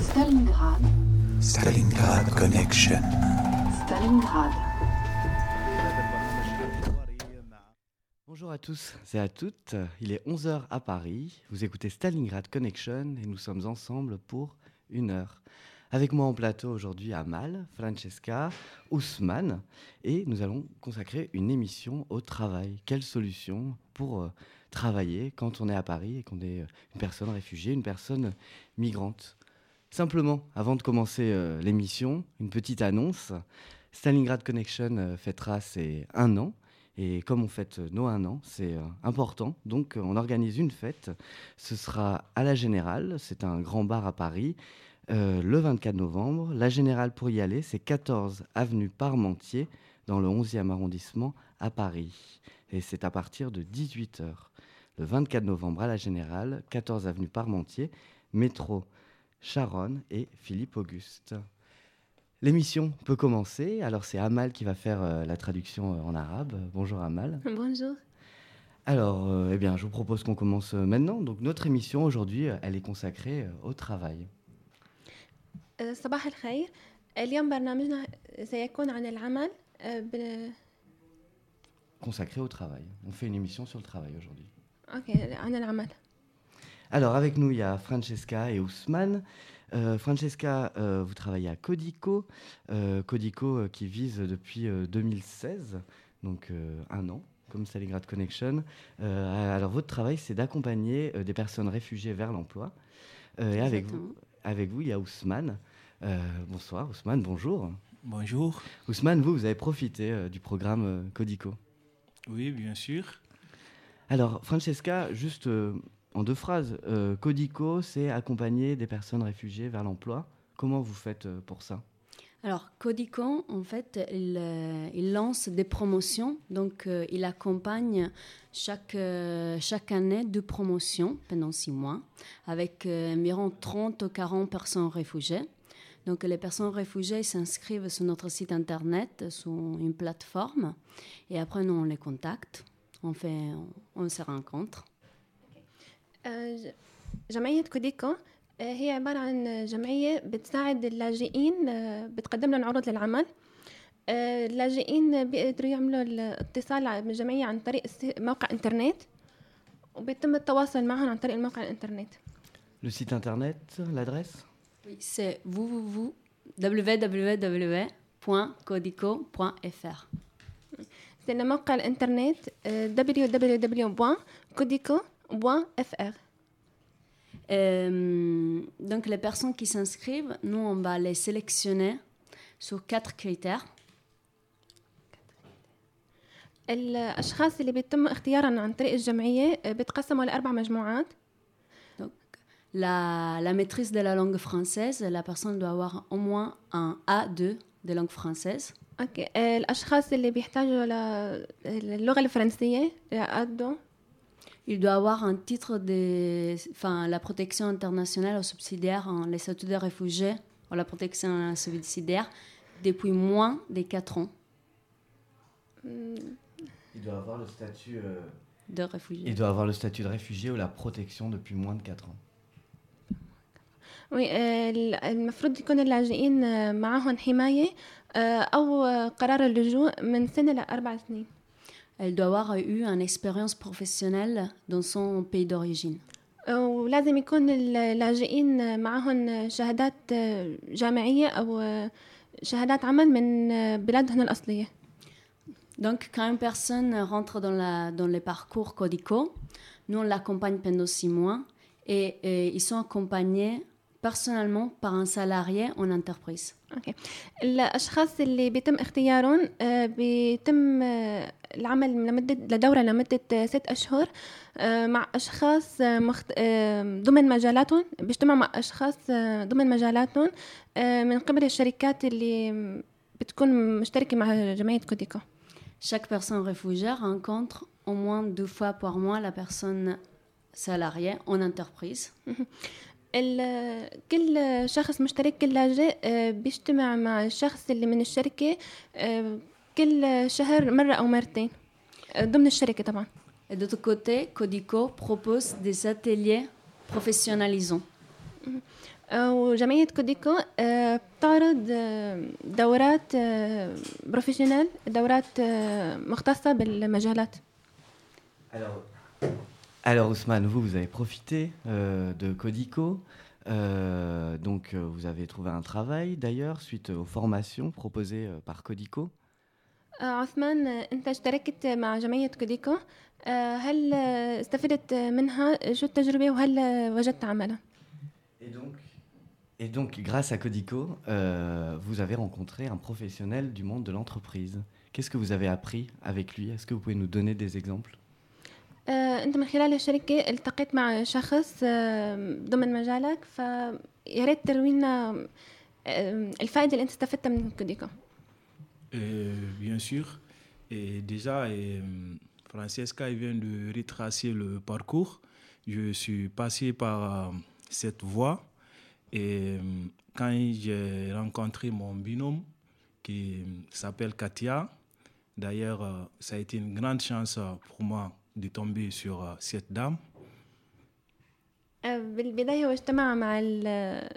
Stalingrad, Stalingrad Connection. Stalingrad. Bonjour à tous et à toutes, il est 11h à Paris, vous écoutez Stalingrad Connection et nous sommes ensemble pour une heure. Avec moi en plateau aujourd'hui Amal, Francesca, Ousmane et nous allons consacrer une émission au travail. Quelle solution pour euh, travailler quand on est à Paris et qu'on est euh, une personne réfugiée, une personne migrante? Simplement, avant de commencer euh, l'émission, une petite annonce. Stalingrad Connection euh, fêtera ses un an. Et comme on fête euh, nos un an, c'est important. Donc, on organise une fête. Ce sera à la Générale. C'est un grand bar à Paris. le 24 novembre. La Générale, pour y aller, c'est 14 avenue Parmentier, dans le 11e arrondissement à Paris. Et c'est à partir de 18h. Le 24 novembre à la Générale, 14 avenue Parmentier, métro Charonne et Philippe Auguste. L'émission peut commencer. Alors c'est Amal qui va faire euh, la traduction euh, en arabe. Bonjour Amal. Bonjour. Alors, euh, eh bien, je vous propose qu'on commence euh, maintenant. Donc notre émission aujourd'hui, euh, elle est consacrée euh, au travail. أه، صباح الخير اليوم برنامجنا سيكون عن العمل أه، ب... Consacrée au travail. On fait une émission sur le travail aujourd'hui. أوكي عن العمل Alors avec nous, il y a Francesca et Ousmane. Euh, Francesca, euh, vous travaillez à Codico. Euh, Codico euh, qui vise depuis euh, 2016, donc euh, un an, comme Stalingrad Connection. Euh, alors votre travail, c'est d'accompagner euh, des personnes réfugiées vers l'emploi. Euh, et avec vous, avec vous, il y a Ousmane. Euh, bonsoir Ousmane, bonjour. Bonjour. Ousmane, vous, vous avez profité euh, du programme euh, Codico. Oui, bien sûr. Alors, Francesca, juste euh, en deux phrases, euh, Codico, c'est accompagner des personnes réfugiées vers l'emploi. Comment vous faites euh, pour ça? Alors, Codicon, en fait, il, euh, lance des promotions. Donc, il accompagne chaque, chaque année deux promotions pendant six mois avec environ 30 ou 40 personnes réfugiées. Donc, les personnes réfugiées s'inscrivent sur notre site internet, sur une plateforme. Et après, nous, on les contacte. On, fait, on se rencontre. ج- جمعية كوديكو أه، هي عبارة عن جمعية بتساعد اللاجئين أه، بتقدم لهم عروض للعمل. اللاجئين بيقدروا يعملوا الاتصال بالجمعية عن طريق موقع إنترنت وبيتم التواصل معهم عن طريق الموقع الإنترنت. Le site internet, l'adresse Oui, c'est www- www.codico.fr. c'est le موقع الانترنت أه، www.codico.fr Euh, donc les personnes qui s'inscrivent, nous on va les sélectionner sur quatre critères. الأشخاص اللي بيتم اختيارهم عن طريق الجمعية آه، بيتقسموا لأربع مجموعات La, la maîtrise de la langue française, la personne doit avoir au moins un A2 de langue française. أوكي آه، الأشخاص اللي بيحتاجوا للغة الفرنسية لأدو Il doit avoir un titre de enfin, la protection internationale aux subsidiaires, en les statuts de réfugiés ou la protection subsidiaire depuis moins de 4 ans Il doit avoir le statut. euh, de réfugiés. Il doit avoir le statut de réfugié ou la protection depuis moins de 4 ans. وي- آه، المفروض يكون اللاجئين آه، معهم حماية آه، أو آه، قرار اللجوء من سنة لأربع سنين Elle doit avoir eu une expérience professionnelle dans son pays d'origine. آه، ولازم يكون اللاجئين معهم شهادات آه، جامعية أو آه، شهادات عمل من آه، بلادهم الأصلية Donc, quand une personne rentre dans, la, dans le parcours Codico, nous, on l'accompagne pendant six mois et, et ils sont accompagnés personnellement par un salarié en entreprise. أوكي الأشخاص اللي بيتم اختيارهم آه، بيتم آه، العمل لمدة لدورة لمدة ست أشهر آه، مع أشخاص آه، مخت... آه، ضمن مجالاتهم بيجتمعوا مع أشخاص ضمن مجالاتهم من قبل الشركات اللي بتكون مشتركة مع جمعية كوديكو Chaque personne réfugiée rencontre au moins deux fois par mois la personne salariée en entreprise. كل شخص مشترك كل لاجئ بيجتمع مع الشخص اللي من الشركة كل شهر مرة أو مرتين آه، ضمن الشركة طبعا Et d'autre côté, Codico propose des ateliers professionnalisants. آه، وجمعية كوديكو آه، بتعرض آه، دورات آه، بروفيشنال دورات آه، مختصة بالمجالات Alors, alors Ousmane, vous, vous avez profité euh, de Codico. Euh, donc, euh, vous avez trouvé un travail d'ailleurs suite aux formations proposées euh, par Codico. آه، عثمان آه، أنت اشتركت مع جمعية كوديكو آه، هل آه، استفدت منها شو التجربة وهل آه، وجدت عملا Et donc, et donc grâce à Codico, euh, vous avez rencontré un professionnel du monde de l'entreprise. Qu'est-ce que vous avez appris avec lui Est-ce que vous pouvez nous donner des exemples آه، أنت من خلال الشركة التقيت مع شخص آه، ضمن مجالك فيا ريت تروي لنا آه، الفائدة اللي أنت استفدتها من كوديكو Euh, bien sûr. Et déjà, euh, Francesca vient de retracer le parcours. Je suis passé par euh, cette voie. Et euh, quand j'ai rencontré mon binôme, qui s'appelle Katia, d'ailleurs, euh, ça a été une grande chance euh, pour moi de tomber sur euh, cette dame. آه، بالبداية هو اجتمع مع ال-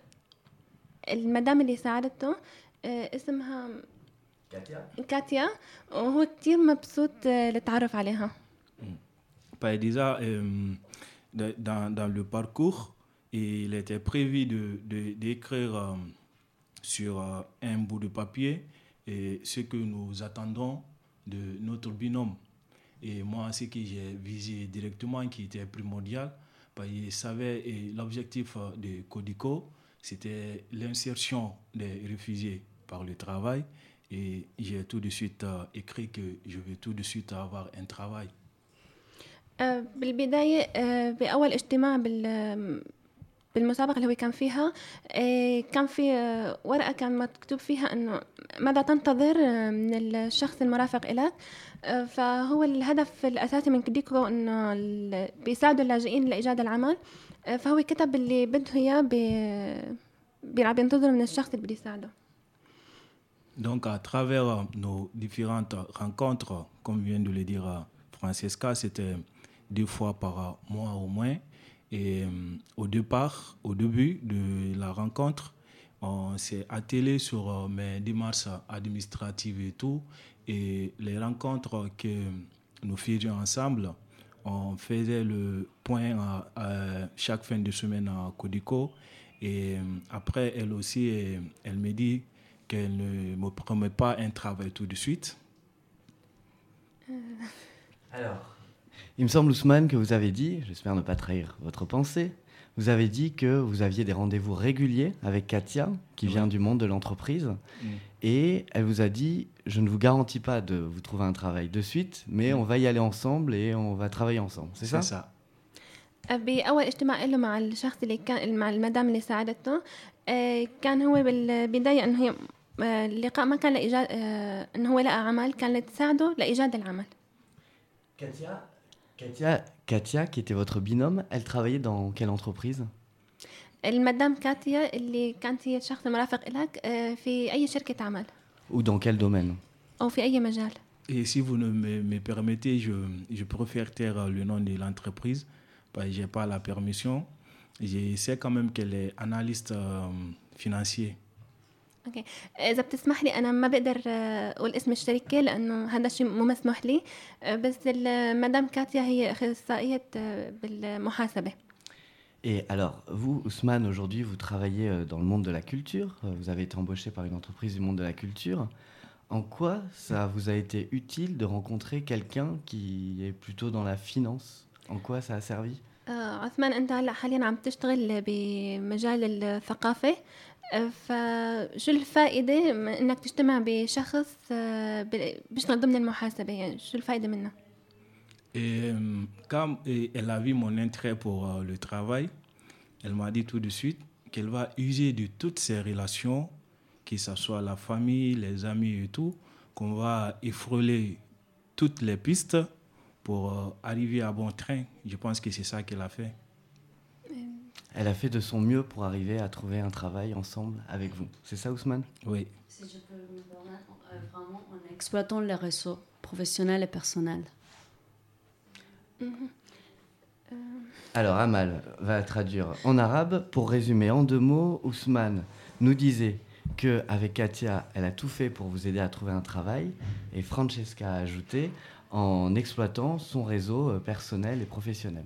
المدام اللي ساعدته آه، اسمها كاتيا وهو كتير مبسوط آه، للتعرف عليها Bah, déjà, euh, de- dans, dans le parcours, il était prévu de, de- d'écrire euh, sur euh, un bout de papier et ce que nous attendons de notre binôme. Et moi, ce que j'ai visé directement, qui était primordial, bah, il savait, et l'objectif euh, de Codico, c'était l'insertion des réfugiés par le travail. Et j'ai tout de suite euh, écrit que je veux tout de suite avoir un travail. آه، بالبداية آه، بأول اجتماع بال بالمسابقة اللي هو كان فيها آه، كان في ورقة كان مكتوب فيها أنه ماذا تنتظر من الشخص المرافق إليك. فهو الهدف الأساسي من كديكو أنه بيساعدوا اللاجئين لإيجاد العمل. فهو كتب اللي بده إياه بي- بينتظر من الشخص اللي بده يساعده. Donc, à travers nos différentes rencontres, comme vient de le dire Francesca, c'était deux fois par mois au moins. Et euh, au départ, au début de la rencontre, on s'est attelé sur euh, mes démarches administratives et tout. Et les rencontres que nous faisions ensemble, on faisait le point à, chaque fin de semaine à Codico. Et euh, après, elle aussi, elle me dit qu'elle ne me promet pas un travail tout de suite. Alors, il me semble, Ousmane, que vous avez dit, j'espère ne pas trahir votre pensée, vous avez dit que vous aviez des rendez-vous réguliers avec Katia, qui vient du monde de l'entreprise. Mm. Et elle vous a dit, je ne vous garantis pas de vous trouver un travail de suite, mais on va y aller ensemble et on va travailler ensemble. C'est ça C'est ça. بأول اجتماع له مع الشخص اللي كان مع المدام اللي ساعدته آه، كان هو بالبداية إنه هي آه، اللقاء ما كان لإيجاد آه، إنه هو لقى عمل كان لتساعده لإيجاد العمل Katia, Katia, Katia, qui était votre binôme, elle travaillait dans quelle entreprise المدام كاتيا اللي كانت هي الشخص المرافق لك آه، في أي شركة عمل Ou dans quel domaine أو في أي مجال Et si vous ne me, me permettez, je, je préfère taire le nom de l'entreprise parce que je n'ai pas la permission. Je sais quand même qu'elle est analyste euh, financier. اوكي اذا بتسمح لي انا ما بقدر آه، اقول اسم الشركه لانه هذا الشيء مو مسموح لي آه، بس المدام كاتيا هي اخصائيه آه، بالمحاسبه Et alors, vous, Ousmane, aujourd'hui, vous travaillez euh, dans le monde de la culture. euh, Vous avez été embauché par une entreprise du monde de la culture. En quoi ça vous a été utile de rencontrer quelqu'un qui est plutôt dans la finance En quoi ça a servi آه، عثمان انت هلا حاليا عم تشتغل بمجال الثقافه آه، فشو الفائده من انك تجتمع بشخص آه، ب- بيشتغل ضمن المحاسبه يعني شو الفائده منها Et euh, quand euh, elle a vu mon intérêt pour euh, le travail, elle m'a dit tout de suite qu'elle va user de toutes ses relations, que ce soit la famille, les amis et tout, qu'on va effreuler toutes les pistes pour euh, arriver à bon train. Je pense que c'est ça qu'elle a fait. Elle a fait de son mieux pour arriver à trouver un travail ensemble avec vous. C'est ça, Ousmane? Oui. Si je peux me permettre, euh, vraiment en exploitant les réseaux professionnels et personnels. Alors, Amal va traduire en arabe. Pour résumer en deux mots, Ousmane nous disait que avec Katia, elle a tout fait pour vous aider à trouver un travail. Et Francesca a ajouté en exploitant son réseau euh, personnel et professionnel.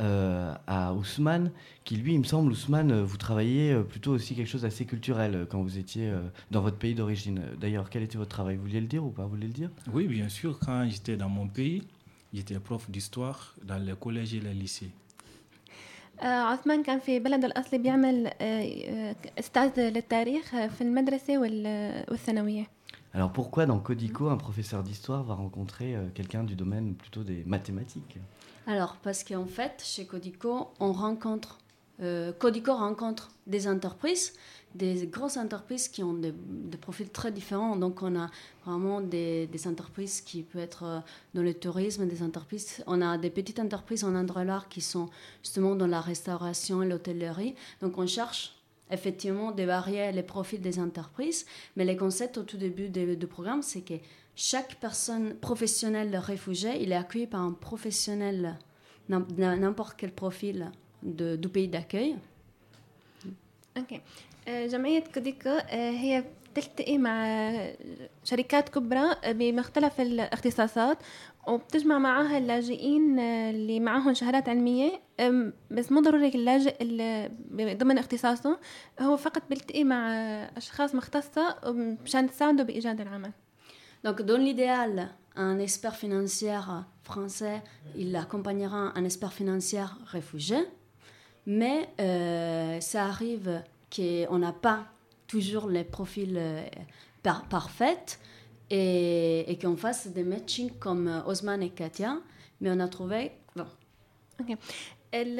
euh, à Ousmane, qui lui, il me semble, Ousmane, euh, vous travailliez euh, plutôt aussi quelque chose d'assez culturel euh, quand vous étiez euh, dans votre pays d'origine. D'ailleurs, quel était votre travail Vous vouliez le dire ou pas Vous voulez le dire Oui, bien sûr, quand j'étais dans mon pays, j'étais prof d'histoire dans les collèges et les lycées. آه، عثمان كان في بلده الأصلي بيعمل آه، آه، أستاذ للتاريخ آه، في المدرسة وال- والثانوية Alors pourquoi dans Codico, un professeur d'histoire va rencontrer euh, quelqu'un du domaine plutôt des mathématiques Alors, parce qu'en fait, chez Codico, on rencontre, euh, Codico rencontre des entreprises, des grosses entreprises qui ont des, profils très différents. Donc, on a vraiment des, des entreprises qui peuvent être euh, dans le tourisme, des entreprises. On a des petites entreprises en Androlar qui sont justement dans la restauration et l'hôtellerie. Donc, on cherche effectivement de varier les profils des entreprises. Mais le concept au tout début du programme, c'est que chaque personne professionnelle réfugiée, il est accueilli par un professionnel, n'im- n'importe quel profil de- du pays d'accueil. أوكي آه، جمعية كوديكو آه، هي بتلتقي مع شركات كبرى آه، بمختلف الاختصاصات وبتجمع معاها اللاجئين آه، اللي معاهم شهادات علمية. بس مو ضروري اللاجئ اللي ضمن اختصاصه. هو فقط بيلتقي مع أشخاص مختصة مشان تساعده بإيجاد العمل. Donc, dans l'idéal, un expert financier français, il accompagnera un expert financier réfugié, mais euh, ça arrive qu'on n'a pas toujours les profils euh, parfaits et, qu'on fasse des matchings comme euh, Osman et Katia, mais on a trouvé... Bon. Elle,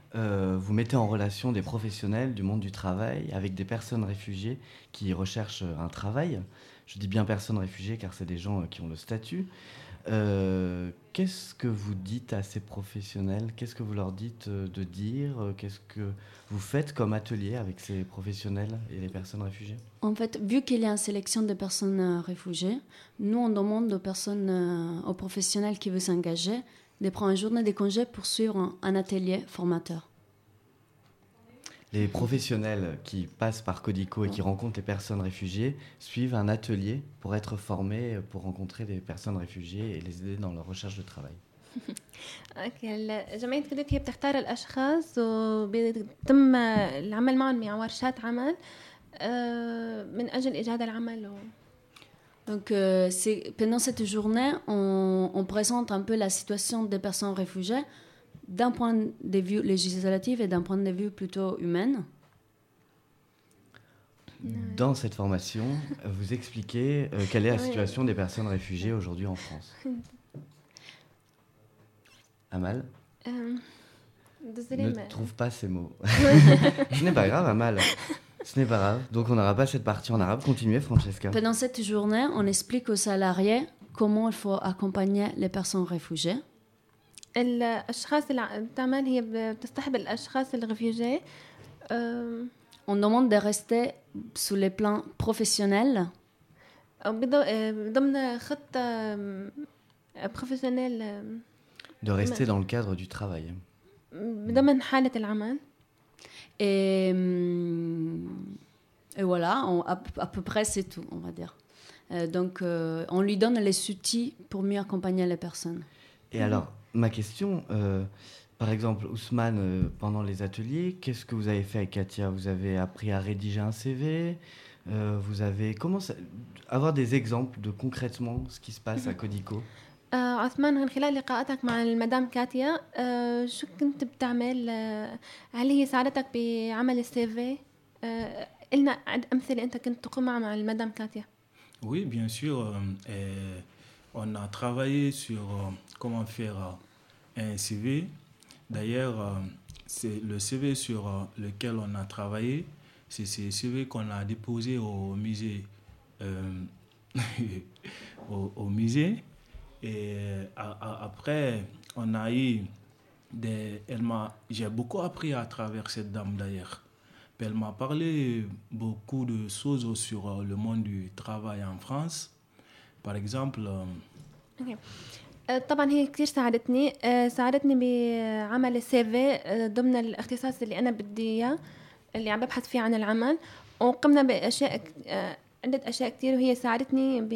euh, vous mettez en relation des professionnels du monde du travail avec des personnes réfugiées qui recherchent un travail. Je dis bien personnes réfugiées car c'est des gens euh, qui ont le statut. Euh, Qu'est-ce que vous dites à ces professionnels? Qu'est-ce que vous leur dites euh, de dire? Qu'est-ce que vous faites comme atelier avec ces professionnels et les personnes réfugiées? En fait, vu qu'il y a une sélection de personnes euh, réfugiées, nous on demande aux personnes, euh, aux professionnels qui veulent s'engager de prendre une journée de congé pour suivre un, un atelier formateur. Les professionnels qui passent par Codico et qui rencontrent les personnes réfugiées suivent un atelier pour être formés, pour rencontrer des personnes réfugiées et les aider dans leur recherche de travail. اوكي جمعيه كوديك هي بتختار الاشخاص وبيتم العمل معهم مع ورشات عمل آه، من اجل ايجاد العمل و... donc, euh, pendant cette journée, on, on présente un peu la situation des personnes réfugiées d'un point de vue législatif et d'un point de vue plutôt humain. Dans cette formation, vous expliquez euh, quelle est la situation des personnes réfugiées aujourd'hui en France. Amal آم، désolée, ne mais- trouve pas ces mots. Ce n'est pas grave, Amal. Ce n'est pas grave. Donc on n'aura pas cette partie en arabe. Continuez, Francesca. Pendant cette journée, on explique aux salariés comment il faut accompagner les personnes réfugiées. الاشخاص اللي ع- بتعمل هي ب- بتصطحب الاشخاص الريفيوجي آم، On demande de rester sur les plans professionnels أو بض- آه، ضمن خطة بروفيسيونيل De rester dans le cadre du travail. بضمن حالة العمل et, hum, et voilà, on- à, à peu près c'est tout, on va dire. Euh, donc, euh, on lui donne les outils pour mieux accompagner les personnes. Et alors, ma question, euh, par exemple, Ousmane, euh, pendant les ateliers, qu'est-ce que vous avez fait avec Katia? Vous avez appris à rédiger un CV euh, Vous avez comment ça- avoir des exemples de concrètement ce qui se passe à Codico? آه، عثمان من خلال لقاءاتك مع المدام كاتيا آه، شو كنت بتعمل آه، هل هي ساعدتك بعمل السي في آه، قلنا عد أمثلة أنت كنت تقوم معها مع المدام كاتيا Oui, bien sûr. euh, euh, on a travaillé sur euh, comment faire euh, un CV. D'ailleurs, euh, c'est le CV sur euh, lequel on a travaillé. C'est ce CV qu'on a déposé au musée. euh, au, au musée. Et euh, a- a- après, on a eu des. Elle m'a, j'ai beaucoup appris à travers cette dame d'ailleurs. Elle m'a parlé beaucoup de choses sur euh, le monde du travail en France. Par exemple, euh, أوكي. آه، طبعا هي كثير ساعدتني آه، ساعدتني بعمل السي في آه، ضمن الاختصاص اللي انا بدي اياه اللي عم ببحث فيه عن العمل وقمنا باشياء ك- آه، عده اشياء كثير وهي ساعدتني ب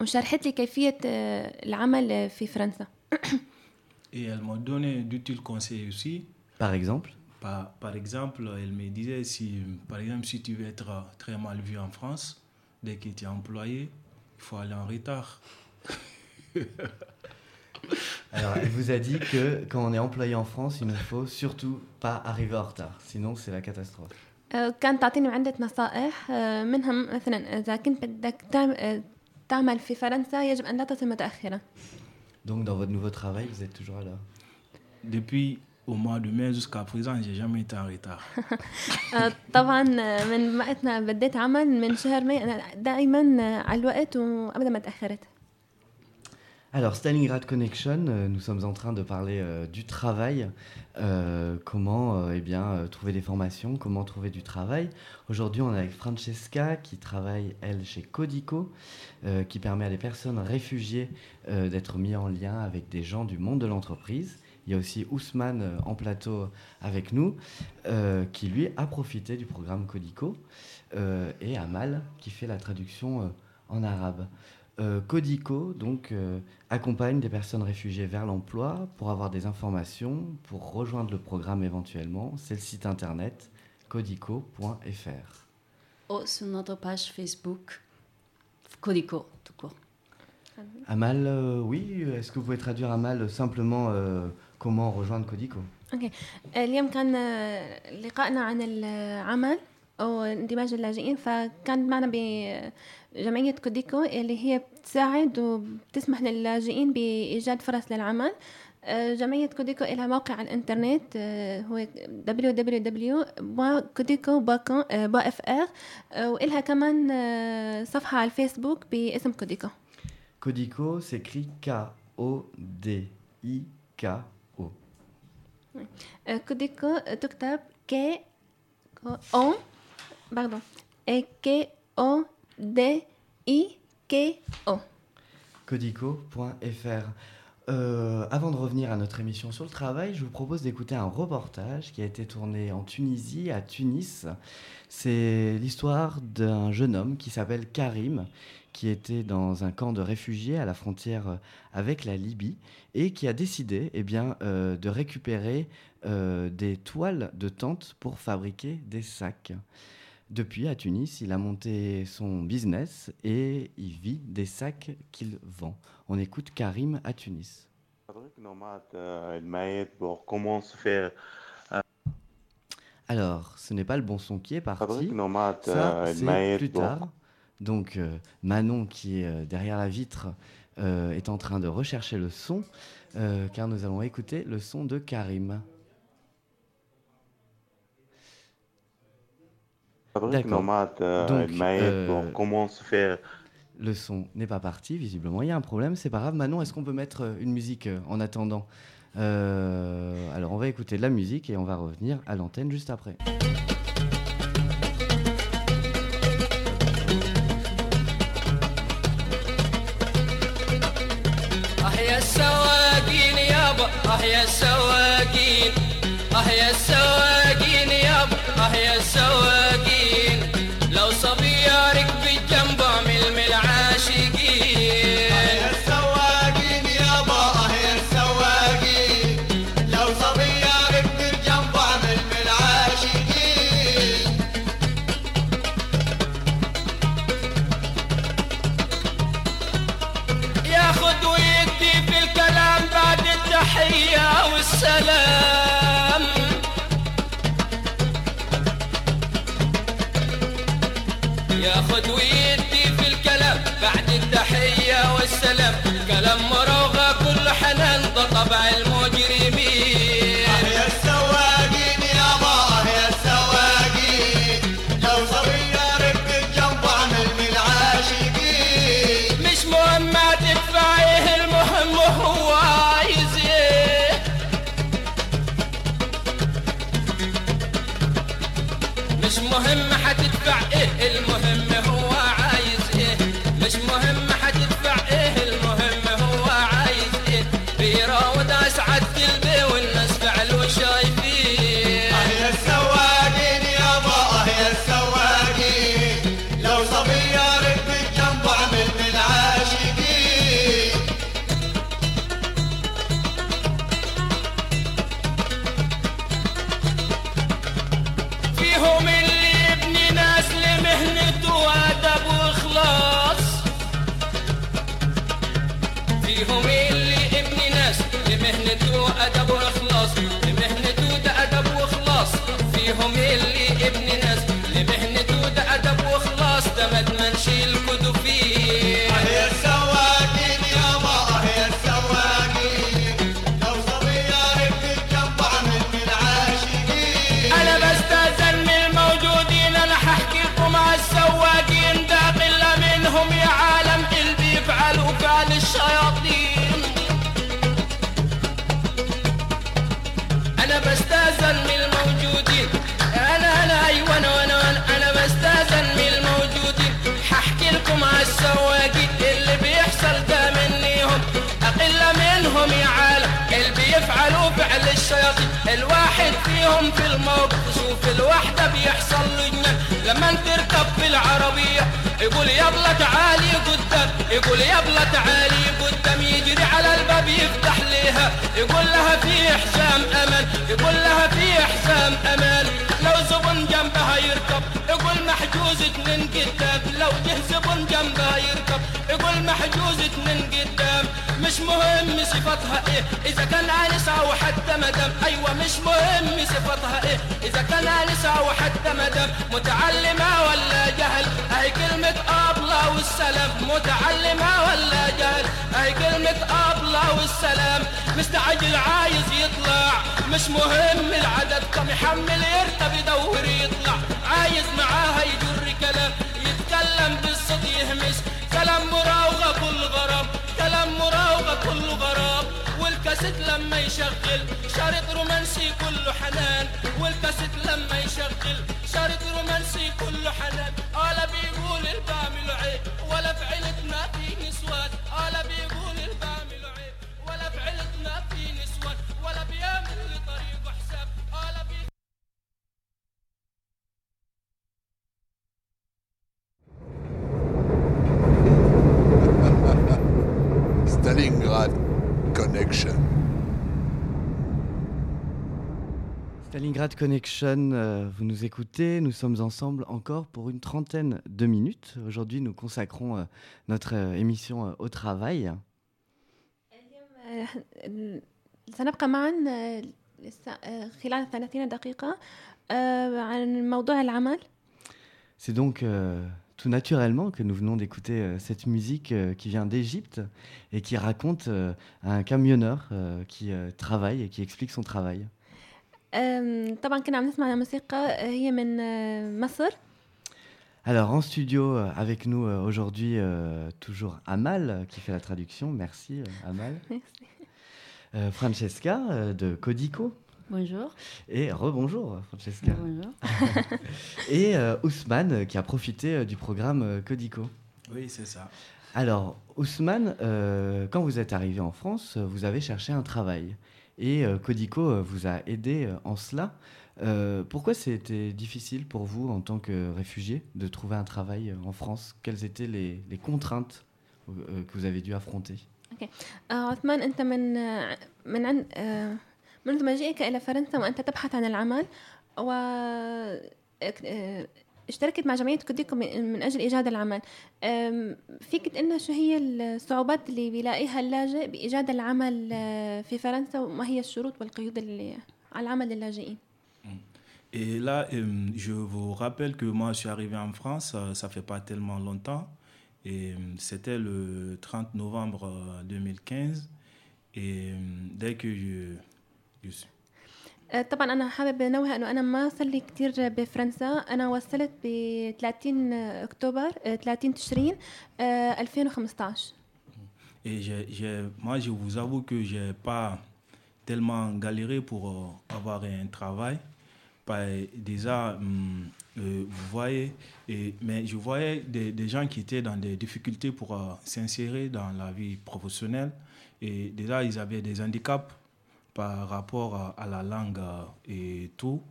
وشرحت لي كيفيه آه، العمل في فرنسا et elle m'a donné d'utiles conseils aussi. Par exemple Par, par exemple, elle me disait si, par exemple, si tu veux être euh, très mal vu en France, dès que tu es employé, il faut aller en retard. Alors, elle vous a dit que quand on est employé en France, il ne faut surtout pas arriver en retard, sinon c'est la catastrophe. آه، كانت تعطيني عدة نصائح آه، منها مثلا إذا كنت بدك تعم- آه، تعمل في فرنسا يجب أن لا تصل متأخرا Donc, dans votre nouveau travail, vous êtes toujours à l'heure. Depuis au mois de mai jusqu'à présent, j'ai jamais été en retard. آه، طبعا آه، من وقتنا بديت عمل من شهر ماي أنا دائما آه، على الوقت وأبدا ما تأخرت Alors, Stalingrad Connection, euh, nous sommes en train de parler euh, du travail, euh, comment eh bien, trouver des formations, comment trouver du travail. Aujourd'hui, on est avec Francesca qui travaille, elle, chez Codico, qui permet à des personnes réfugiées d'être mis en lien avec des gens du monde de l'entreprise. Il y a aussi Ousmane en plateau avec nous, qui lui a profité du programme Codico, et Amal qui fait la traduction en arabe. Euh, Codico donc euh, accompagne des personnes réfugiées vers l'emploi pour avoir des informations, pour rejoindre le programme éventuellement. C'est le site internet codico.fr. Ou sur notre page Facebook. Codico, tout court. Amal, euh, oui, est-ce que vous pouvez traduire Amal simplement euh, comment rejoindre Codico اوكي اليوم كان آه، لقائنا عن العمل او اندماج اللاجئين فكان معنا بجمعية كوديكو اللي هي بتساعد وبتسمح للاجئين بإيجاد فرص للعمل آه، جمعية كوديكو لها موقع على الإنترنت آه، هو www.codico.fr وإلها كمان آه، صفحة على الفيسبوك باسم كوديكو Codico s'écrit K-O-D-I-K-O. آه، كوديكو تكتب كي أو باردون كي d i k o Codico.fr. Euh, avant de revenir à notre émission sur le travail, je vous propose d'écouter un reportage qui a été tourné en Tunisie, à Tunis. C'est l'histoire d'un jeune homme qui s'appelle Karim, qui était dans un camp de réfugiés à la frontière avec la Libye et qui a décidé eh bien, euh, de récupérer euh, des toiles de tente pour fabriquer des sacs. Depuis, à Tunis, il a monté son business et il vit des sacs qu'il vend. On écoute Karim à Tunis. Alors, ce n'est pas le bon son qui est parti. Ça, c'est plus tard. Donc, euh, Manon, qui est euh, derrière la vitre, euh, est en train de rechercher le son, car nous allons écouter le son de Karim. Donc, Maël, à faire le son n'est pas parti, visiblement. Il y a un problème, c'est pas grave. Manon, est-ce qu'on peut mettre euh, une musique euh, en attendant? Euh, alors, on va écouter de la musique et on va revenir à l'antenne juste après. ياخد ويدي في الكلام. بعد التحية والسلام. كلام مروغة كل حنان. ده طبع المجرمين بيفعلوا فعل الشياطين الواحد فيهم في الموقف شوف الوحدة بيحصل له لما تركب في العربية يقول يلا تعالي قدام. يقول يلا تعالي قدام. يجري على الباب يفتح ليها. يقول لها في حزام أمان. يقول لها في حزام أمان. لو زبون جنبها يركب يقول محجوز اتنين قدام. لو جه زبون جنبها يركب والمحجوز اتنين قدام. مش مهم صفتها إيه إذا كان انسة أو حتى مدام. أيوه مش مهم صفتها إيه إذا كان انسة أو حتى مدام. متعلمة ولا جهل؟ اهي كلمة آبلة والسلام. متعلمة ولا جهل؟ اهي كلمة والسلام. مستعجل عايز يطلع. مش مهم العدد كم يحمل يركب يدور يطلع. عايز معاها يجر كلام يتكلم بالصوت يهمس. كلام مراوغة كل غرام كلام مراوغة كل غرام. والكاسيت لما يشغل شريط رومانسي كله حنان. والكاسيت لما يشغل شريط رومانسي كله حنان. ولا بيقول البعمل عيب ولا في عيلتنا في نسوان ولا بيقول Stalingrad Connection. Stalingrad Connection, euh, vous nous écoutez, nous sommes ensemble encore pour une trentaine de minutes. Aujourd'hui, nous consacrons euh, notre euh, émission euh, au travail. آه، سنبقى معا آه، لس- آه، خلال 30 دقيقة آه، عن موضوع العمل C'est donc euh, tout naturellement que nous venons d'écouter euh, cette musique euh, qui vient d'Égypte et qui raconte euh, un camionneur euh, qui euh, travaille et qui explique son travail. آم، طبعا كنا عم نسمع موسيقى آه، هي من آه، مصر Alors en studio euh, avec nous euh, aujourd'hui, euh, toujours Amal euh, qui fait la traduction. Merci euh, Amal. Merci. Euh, Francesca euh, de Codico. Bonjour. Et rebonjour Francesca. Bonjour. Et euh, Ousmane euh, qui a profité euh, du programme euh, Codico. Oui, c'est ça. Alors Ousmane, euh, quand vous êtes arrivé en France, euh, vous avez cherché un travail. Et euh, Codico euh, vous a aidé euh, en cela. Euh, pourquoi c'était difficile pour vous en tant que réfugié de trouver un travail euh, en France Quelles étaient les, les contraintes euh, que vous avez dû affronter اوكي آه، عثمان انت من آه، من عند آه، منذ مجيئك إلى فرنسا وأنت تبحث عن العمل و آه، اشتركت مع جمعية كوديكو من أجل إيجاد العمل فيك تقلنا شو هي الصعوبات اللي بيلاقيها اللاجئ بإيجاد العمل آه، في فرنسا وما هي الشروط والقيود اللي على العمل للاجئين Et là, euh, je vous rappelle que moi, je suis arrivé en France, euh, ça fait pas tellement longtemps. Et euh, c'était le 30 novembre euh, 2015. Et dès que je, je suis آه، طبعا أنا حابب أنوه أنه أنا ما صار لي كتير بفرنسا أنا وصلت ب 30 أكتوبر آه، 30 تشرين آه، 2015 Et j'ai- j'ai- moi, je vous avoue que je n'ai pas tellement galéré pour euh, avoir un travail. Pas- déjà, hum, euh, vous voyez, et, mais je voyais des, des gens qui étaient dans des difficultés pour euh, s'insérer dans la vie professionnelle. Et déjà, ils avaient des handicaps par rapport à, la langue euh, et tout.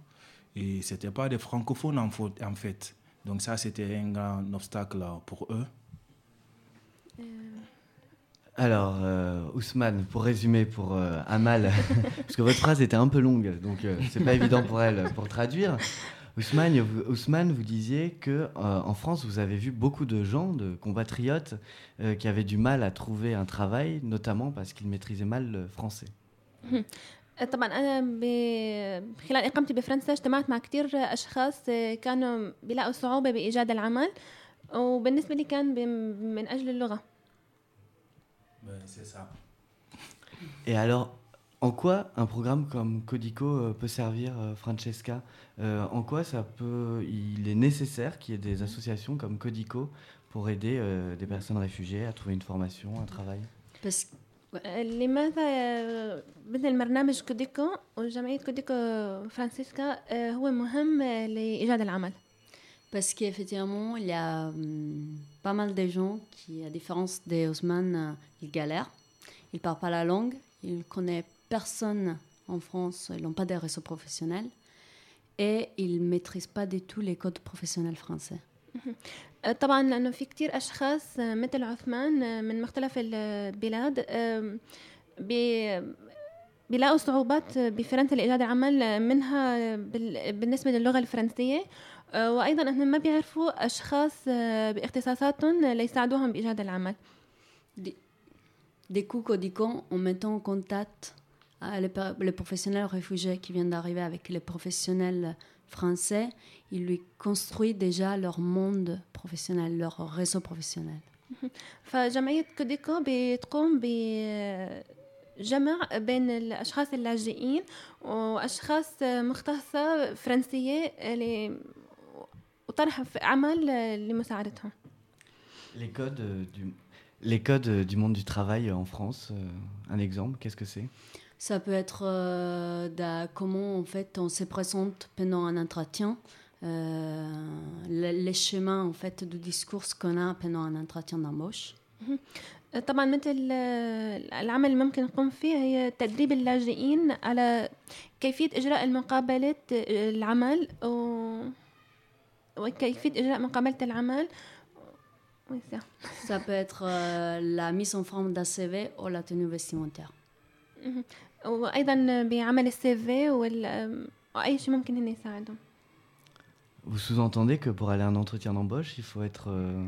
Et ce n'étaient pas des francophones en, fait. Donc ça, c'était un grand obstacle euh, pour eux. Alors, euh, Ousmane, pour résumer pour euh, Amal, parce que votre phrase était un peu longue, donc euh, c'est pas évident pour elle pour traduire. Ousmane, vous, Ousmane, vous disiez que euh, en France, vous avez vu beaucoup de gens, de compatriotes, euh, qui avaient du mal à trouver un travail, notamment parce qu'ils maîtrisaient mal le français. طبعا انا ب- خلال اقامتي بفرنسا اجتمعت مع كتير اشخاص كانوا بيلاقوا صعوبه بايجاد العمل وبالنسبه لي كان ب- من اجل اللغه Ben, c'est ça. Et alors, en quoi un programme comme Codico euh, peut servir, euh, Francesca Euh, En quoi ça peut, il est nécessaire qu'il y ait des associations comme Codico pour aider euh, des personnes réfugiées à trouver une formation, un travail Parce لماذا مثل برنامج كوديكو وجمعيه كوديكو فرانسيسكا هو مهم لايجاد العمل Parce qu'effectivement, il y a hum, pas mal de gens qui, à différence des Haussmann, euh, ils galèrent. Ils ne parlent pas la langue. Ils ne connaissent personne en France. Ils n'ont pas de réseau professionnel. Et ils ne maîtrisent pas du tout les codes professionnels français. طبعا لأنه في كتير أشخاص مثل عثمان آه، من مختلف البلاد بي- بيلاقوا صعوبات بفرنسا لإيجاد العمل آه، منها بال- بالنسبة للغة الفرنسية آه، وأيضا انهم ما بيعرفوا أشخاص آه، باختصاصاتهم ليساعدوهم بإيجاد العمل Des, coups Codicon en mettant en contact euh, les professionnels réfugiés qui viennent d'arriver avec les professionnels français. Ils lui construisent déjà leur monde professionnel, leur réseau professionnel. فجمعية كوديكو بتقوم بجمع بين الأشخاص اللاجئين وأشخاص مختصة فرنسية ل- وطرح في عمل لمساعدتهم Les codes, euh, du, les codes euh, du monde du travail en France, euh, un exemple, qu'est-ce que c'est Ça peut être euh, de- comment en fait on se présente pendant un entretien, euh, le- les schémas en fait du discours qu'on a pendant un entretien d'embauche. طبعا مثل العمل اللي ممكن نقوم فيه هي تدريب اللاجئين على كيفية إجراء المقابلة العمل و... وكيفية إجراء مقابلة العمل Oui, ça. Ça peut être euh, la mise en forme d'un CV ou la tenue vestimentaire. مهم. وأيضا بعمل السي في وال... وأي شيء ممكن هن يساعدهم Vous sous-entendez que pour aller à un entretien d'embauche, il faut être euh,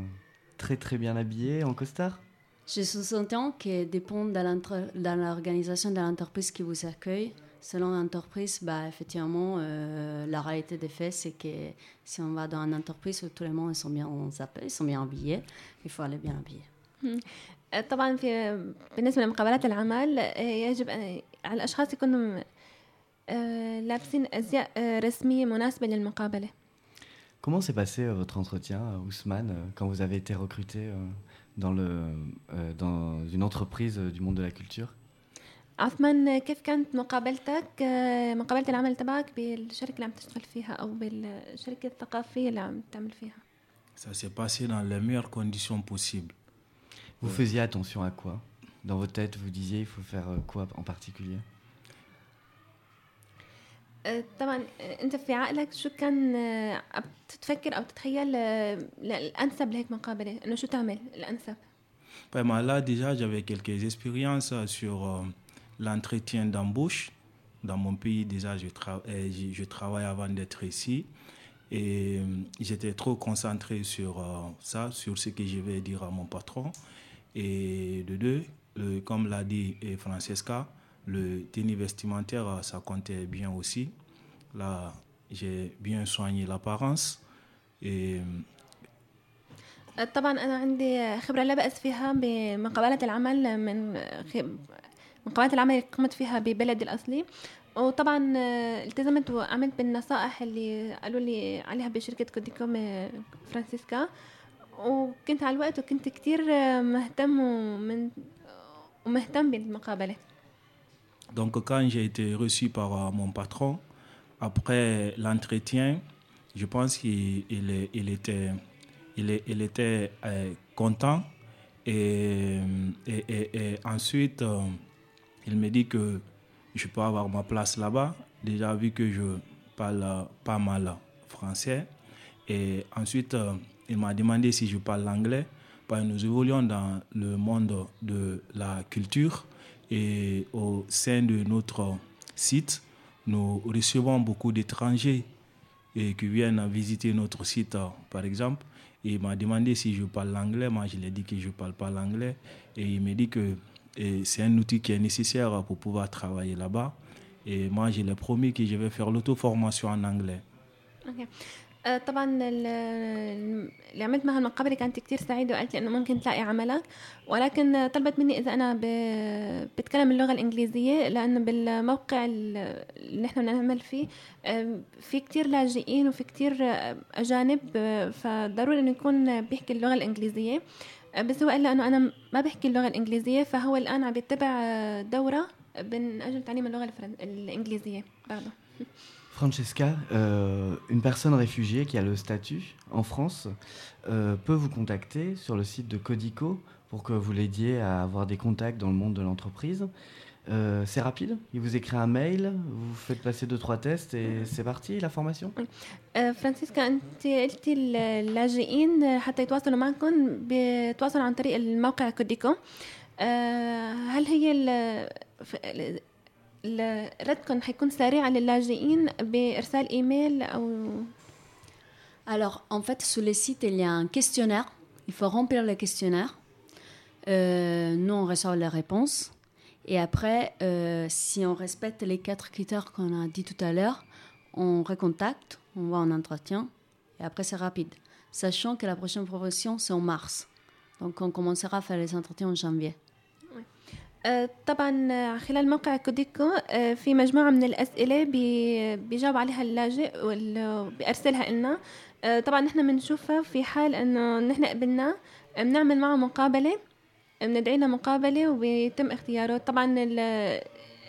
très très bien habillé, en costard Je sous-entends que dépend de l'entre- de l'organisation de l'entreprise qui vous accueille. Selon l'entreprise, bah, effectivement, euh, la réalité des faits, c'est que si on va dans une entreprise où tout le monde ils sont bien, on s'appelle, ils sont bien habillés, il faut aller bien habillé. مم. طبعا في بالنسبة لمقابلات العمل آه، يجب أن على الأشخاص يكونوا آه، لابسين أزياء آه، رسمية مناسبة للمقابلة Comment s'est passé euh, votre entretien, euh, Ousmane, euh, quand vous avez été recruté euh, dans, le, euh, dans une entreprise euh, du monde de la culture عثمان كيف كانت مقابلتك آه، مقابلة العمل تبعك بالشركة اللي عم تشتغل فيها أو بالشركة الثقافية اللي عم تعمل فيها Ça s'est passé dans les meilleures conditions possibles. Vous Ouais. faisiez attention à quoi Dans vos têtes, vous disiez il faut faire euh, quoi en particulier آه، طبعا آه، أنت في عقلك شو كان آه، عم تتفكر أو تتخيل آه، الأنسب لهيك مقابلة إنه شو تعمل الأنسب Vraiment, là, déjà, j'avais quelques expériences euh, sur euh, l'entretien d'embauche. Dans mon pays, déjà, je, tra- euh, je, je travaille avant d'être ici. Et euh, j'étais trop concentré sur euh, ça, sur ce que je vais dire à mon patron. Et de deux, le- comme l'a dit euh, Francesca, le tenue vestimentaire, euh, ça comptait bien aussi. Là, j'ai bien soigné l'apparence. Et آه، طبعا أنا عندي خبرة لا بأس فيها بمقابلات العمل من مقابلات العمل اللي قمت فيها ببلدي الأصلي وطبعا آه، التزمت وعملت بالنصائح اللي قالوا لي عليها بشركة كوديكوم آه، فرانسيسكا وكنت على الوقت وكنت كتير آه، مهتم ومن ومهتم بالمقابلة Donc quand j'ai été reçu par euh, mon patron, après l'entretien, je pense qu'il était, euh, content. Et, ensuite, euh, il me dit que je peux avoir ma place là-bas, déjà vu que je parle pas mal français. Et ensuite, il m'a demandé si je parle l'anglais. Nous évoluons dans le monde de la culture et au sein de notre site, nous recevons beaucoup d'étrangers eh, qui viennent visiter notre site, par exemple. Et il m'a demandé si je parle l'anglais. Moi, je lui ai dit que je ne parle pas l'anglais. Et il me dit que eh, c'est un outil qui est nécessaire pour pouvoir travailler là-bas. Et moi, je lui ai promis que je vais faire l'auto-formation en anglais. آه، طبعا اللي عملت معها من قبل كانت كتير سعيدة وقالت لي إنه ممكن تلاقي عملك. ولكن طلبت مني إذا أنا ب... بتكلم اللغة الإنجليزية لأنه بالموقع اللي نحن نعمل فيه آه، في كتير لاجئين وفي كتير أجانب آه، فضروري إنه يكون بيحكي اللغة الإنجليزية. بس هو قال إنه أنا ما بحكي اللغة الإنجليزية فهو الآن عم يتبع دورة من أجل تعليم اللغة الفرن... الإنجليزية. بعده Francesca, euh, une personne réfugiée qui a le statut en France euh, peut vous contacter sur le site de Codico pour que vous l'aidiez à avoir des contacts dans le monde de l'entreprise. Euh, c'est rapide, il vous écrit un mail, vous faites passer deux trois tests et c'est parti la formation. آه، فرانسيسكا انت قلتي اللاجئين حتى يتواصلوا معكم بيتواصلوا عن طريق الموقع كوديكو آه، هل هي ال- ف- ال- ال- ردكم حيكون سريع للاجئين بارسال ايميل او Alors, en fait, sur le site, il y a un questionnaire. Il faut remplir le questionnaire. Euh, nous, on reçoit les réponses. Et après, euh, si on respecte les quatre critères qu'on a dit tout à l'heure, on recontacte, on va en entretien. Et après, c'est rapide. Sachant que la prochaine promotion, c'est en mars. Donc, on commencera à faire les entretiens en janvier. آه، طبعا آه، خلال موقع كوديكو آه، في مجموعة من الأسئلة بي- بيجاوب عليها اللاجئ وبيأرسلها لنا طبعا نحن بنشوفها في حال إنه نحن قبلناه بنعمل معه مقابلة بندعي له مقابلة وبيتم اختياره. طبعا ال-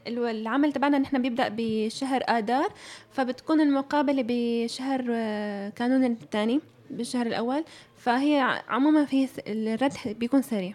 ال- العمل تبعنا نحن بيبدأ بشهر آذار فبتكون المقابلة بشهر كانون الثاني بالشهر الأول. فهي عموما في الرد بيكون سريع.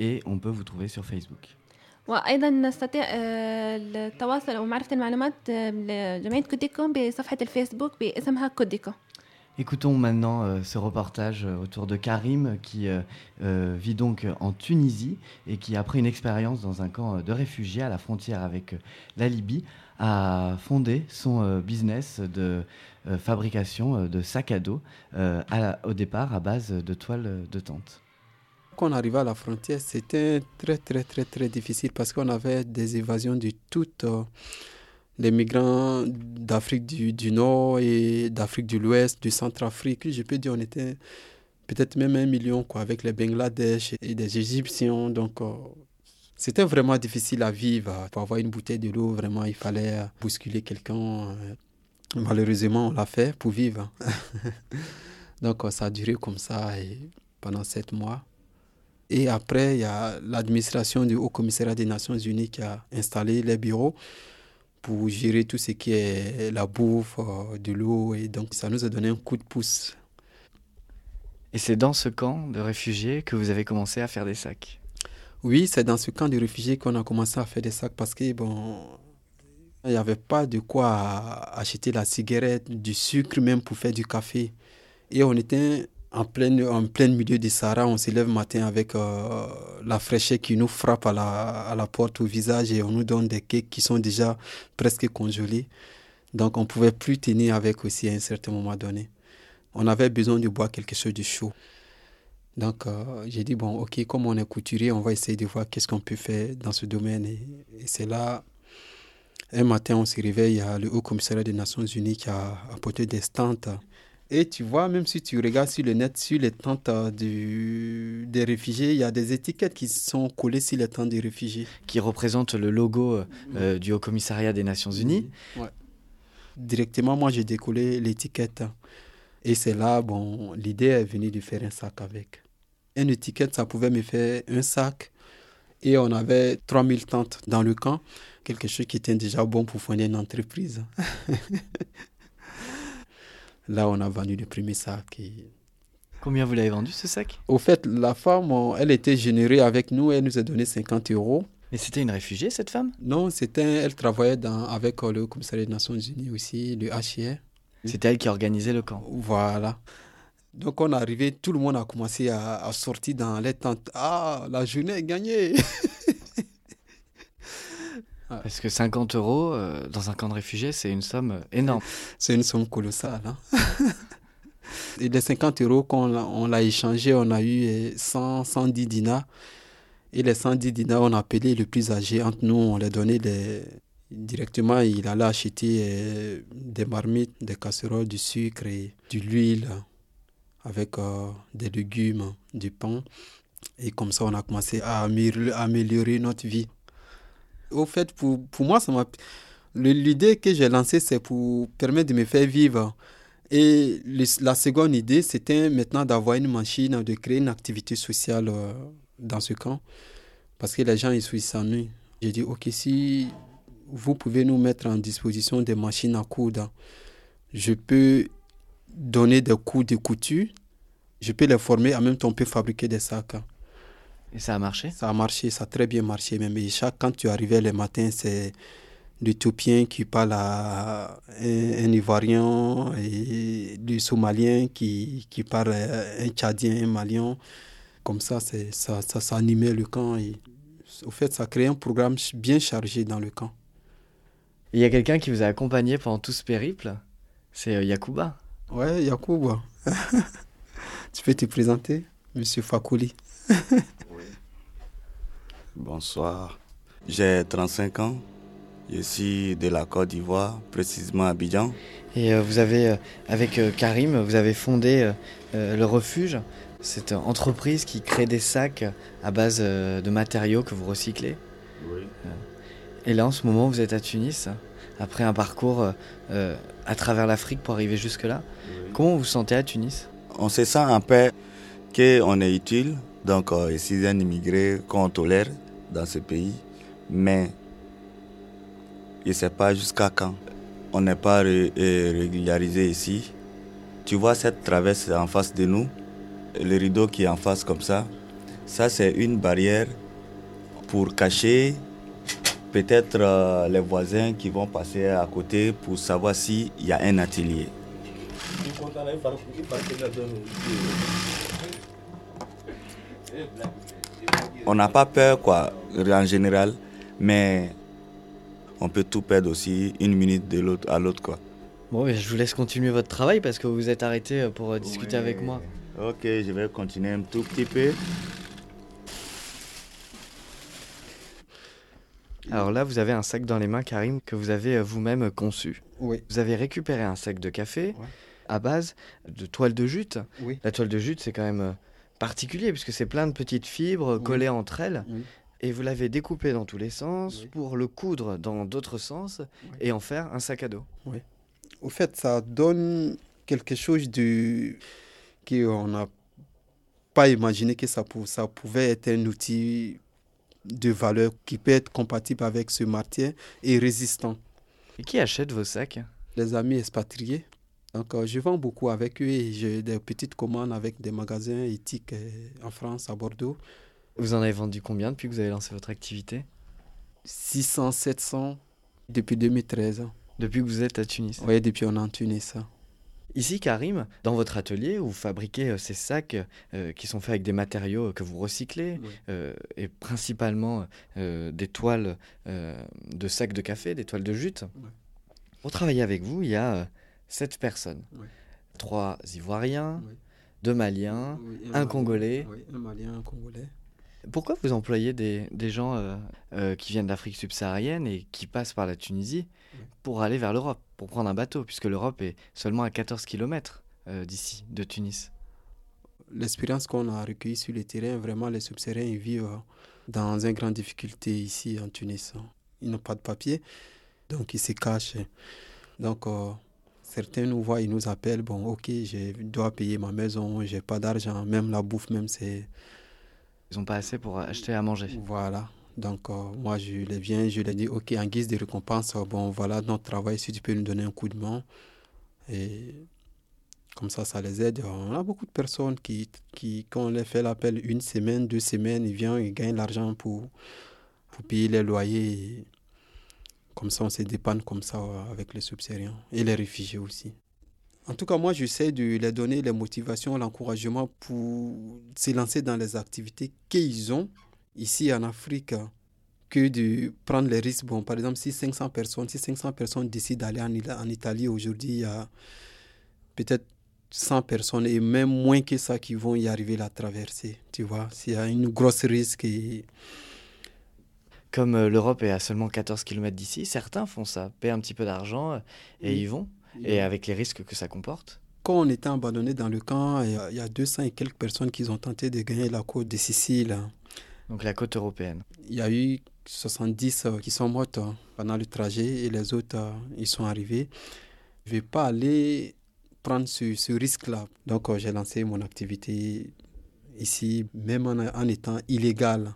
Et on peut vous trouver sur Facebook. وأيضا نستطيع آه، التواصل أو معرفة المعلومات آه، لجمعية كوديكو بصفحة الفيسبوك باسمها كوديكو Écoutons maintenant euh, ce reportage euh, autour de Karim qui euh, euh, vit donc euh, en Tunisie et qui, après une expérience dans un camp euh, de réfugiés à la frontière avec euh, la Libye, a fondé son euh, business de euh, fabrication euh, de sacs à dos euh, à la- au départ à base de toiles de tente. Quand on arrivait à la frontière, c'était très, très, très, très difficile parce qu'on avait des évasions de toutes euh, les migrants d'Afrique du, Nord et d'Afrique de l'Ouest, du Centrafrique. Je peux dire on était peut-être même un million quoi, avec les Bangladesh et des Égyptiens. Donc, euh, c'était vraiment difficile à vivre. Pour avoir une bouteille de l'eau, vraiment, il fallait bousculer quelqu'un. Malheureusement, on l'a fait pour vivre. Donc, euh, ça a duré comme ça et pendant sept mois. Et après, il y a l'administration du Haut Commissariat des Nations Unies qui a installé les bureaux pour gérer tout ce qui est la bouffe, euh, de l'eau. Et donc, ça nous a donné un coup de pouce. Et c'est dans ce camp de réfugiés que vous avez commencé à faire des sacs? Oui, c'est dans ce camp de réfugiés qu'on a commencé à faire des sacs parce que, bon, il n'y avait pas de quoi acheter la cigarette, du sucre même pour faire du café. Et on était en plein, en plein milieu du Sahara, on se lève matin avec euh, la fraîcheur qui nous frappe à la, à la porte au visage et on nous donne des cakes qui sont déjà presque congelés. Donc on ne pouvait plus tenir avec aussi à un certain moment donné. On avait besoin de boire quelque chose de chaud. Donc euh, j'ai dit, bon, ok, comme on est couturier, on va essayer de voir qu'est-ce qu'on peut faire dans ce domaine. Et c'est là, un matin, on se réveille, il y a le Haut Commissariat des Nations Unies qui a apporté des stands. Et tu vois, même si tu regardes sur le net, sur les tentes euh, du, des réfugiés, il y a des étiquettes qui sont collées sur les tentes des réfugiés. Qui représentent le logo euh, du Haut Commissariat des Nations Unies. Ouais. Directement, moi, j'ai décollé l'étiquette. Et c'est là, bon, l'idée est venue de faire un sac avec. Une étiquette, ça pouvait me faire un sac. Et on avait 3000 tentes dans le camp. Quelque chose qui était déjà bon pour fonder une entreprise. Là, on a vendu le premier sac. Et... Combien vous l'avez vendu ce sac? Au fait, la femme, elle était généreuse avec nous. Elle nous a donné 50 euros. Mais c'était une réfugiée, cette femme? Non, c'était, elle travaillait dans, avec euh, le commissariat des Nations Unies aussi, le HIR. C'était elle qui organisait le camp. Voilà. Donc on est arrivé, tout le monde a commencé à, à sortir dans les tentes. Ah, la journée est gagnée Parce que 50 euros euh, dans un camp de réfugiés, c'est une somme euh, énorme. C'est une somme colossale. hein. Et les 50 euros qu'on l'a- échangé, on a eu euh, 100, 110 dinars. Et les 110 dinars, on a appelé le plus âgé entre nous, on les donnait les... directement. Il allait acheter euh, des marmites, des casseroles, du sucre et de l'huile avec euh, des légumes, du pain. Et comme ça, on a commencé à améliorer notre vie. Au fait, pour, pour moi, ça L'idée que j'ai lancée, c'est pour permettre de me faire vivre. Et la seconde idée, c'était maintenant d'avoir une machine, de créer une activité sociale euh, dans ce camp. Parce que les gens, ils ils s'ennuient. J'ai dit, OK, si vous pouvez nous mettre en disposition des machines à coudre, je peux donner des cours de couture, je peux les former, en même temps, on peut fabriquer des sacs. Et ça a marché? Ça a marché, ça a très bien marché. Même chaque, quand tu arrivais le matin, c'est l'Éthiopien qui parle à un, un Ivoirien et du Somalien qui, qui parle à un Tchadien, un Malien. Comme ça, c'est, ça, ça, ça animait le camp. Et, au fait, ça créait un programme bien chargé dans le camp. Il y a quelqu'un qui vous a accompagné pendant tout ce périple? C'est euh, Yakuba. Ouais, Yacoub. tu peux te présenter, Monsieur Fakouli? Bonsoir. J'ai 35 ans. Je suis de la Côte d'Ivoire, précisément à Abidjan. Et euh, vous avez, euh, avec euh, Karim, vous avez fondé le refuge, cette entreprise qui crée des sacs à base de matériaux que vous recyclez. Oui. Et là, en ce moment, vous êtes à Tunis, après un parcours à travers l'Afrique pour arriver jusque-là. Comment vous vous sentez à Tunis? On se sent un peu qu'on est utile, donc ici un immigré qu'on tolère dans ce pays, mais je ne sais pas jusqu'à quand. On n'est pas euh, régularisé ici. Tu vois cette traverse en face de nous, le rideau qui est en face comme ça, ça c'est une barrière pour cacher peut-être euh, les voisins qui vont passer à côté pour savoir s'il y a un atelier. On n'a pas peur, quoi, en général, mais on peut tout perdre aussi une minute de l'autre à l'autre, quoi. Bon, mais je vous laisse continuer votre travail parce que vous vous êtes arrêté euh, pour euh, discuter avec moi. Ok, je vais continuer un tout petit peu. Alors là, vous avez un sac dans les mains, Karim, que vous avez euh, vous-même conçu. Oui. Vous avez récupéré un sac de café à base de toile de jute. Oui. La toile de jute, c'est quand même particulier puisque c'est plein de petites fibres Oui. collées entre elles. Oui. Et vous l'avez découpé dans tous les sens pour le coudre dans d'autres sens et en faire un sac à dos. Oui. Au fait, ça donne quelque chose de qu'on n'a pas imaginé que ça, pou- ça pouvait être un outil de valeur qui peut être compatible avec ce martyr et résistant. Et qui achète vos sacs? Les amis expatriés. Donc, euh, je vends beaucoup avec eux et j'ai des petites commandes avec des magasins éthiques euh, en France, à Bordeaux. Vous en avez vendu combien depuis que vous avez lancé votre activité? 600, 700 depuis 2013. Depuis que vous êtes à Tunis Oui, depuis on est en Tunis. Ici, Karim, dans votre atelier, vous fabriquez euh, ces sacs euh, qui sont faits avec des matériaux que vous recyclez, euh, et principalement euh, des toiles de sacs de café, des toiles de jute. Pour travailler avec vous, il y a euh, sept personnes. Ouais. Trois Ivoiriens, deux Maliens, un, Congolais. un Malien, un Congolais. Pourquoi vous employez des, des gens euh, euh, qui viennent d'Afrique subsaharienne et qui passent par la Tunisie pour aller vers l'Europe, pour prendre un bateau, puisque l'Europe est seulement à 14 km d'ici, de Tunis? L'expérience qu'on a recueillie sur le terrain, vraiment, les subsahariens vivent euh, dans une grande difficulté ici en Tunis. Ils n'ont pas de papier, donc ils se cachent. Donc, euh, certains nous voient, ils nous appellent, bon, ok, je dois payer ma maison, j'ai pas d'argent, même la bouffe, même c'est... Ils n'ont pas assez pour acheter à manger. Voilà. Donc, euh, moi, je les viens, je les dis, OK, en guise de récompense, euh, bon, voilà notre travail, si tu peux nous donner un coup de main. Et comme ça, ça les aide. On a beaucoup de personnes qui, qui quand on les fait l'appel une semaine, deux semaines, ils viennent, ils gagnent l'argent pour, pour payer les loyers. Comme ça, on se dépanne comme ça euh, avec les subsahariens et les réfugiés aussi. En tout cas, moi, j'essaie de les donner les motivations, l'encouragement pour se lancer dans les activités qu'ils ont ici en Afrique que de prendre les risques. Bon, par exemple, si 500 personnes, si 500 personnes décident d'aller en Italie aujourd'hui, il y a peut-être 100 personnes et même moins que ça qui vont y arriver la traversée. Tu vois, s'il y a une grosse risque et Comme euh, l'Europe est à seulement 14 km d'ici, certains font ça, paient un petit peu d'argent euh, et Oui. y vont, et avec les risques que ça comporte. quand on était abandonné dans le camp, il y a- il y a 200 et quelques personnes qui ont tenté de gagner la côte de Sicile. Donc la côte européenne. Il y a eu 70 euh, qui sont mortes euh, pendant le trajet et les autres, ils sont arrivés. Je ne vais pas aller prendre ce, ce risque-là. Donc, j'ai lancé mon activité ici, même en, en étant illégal.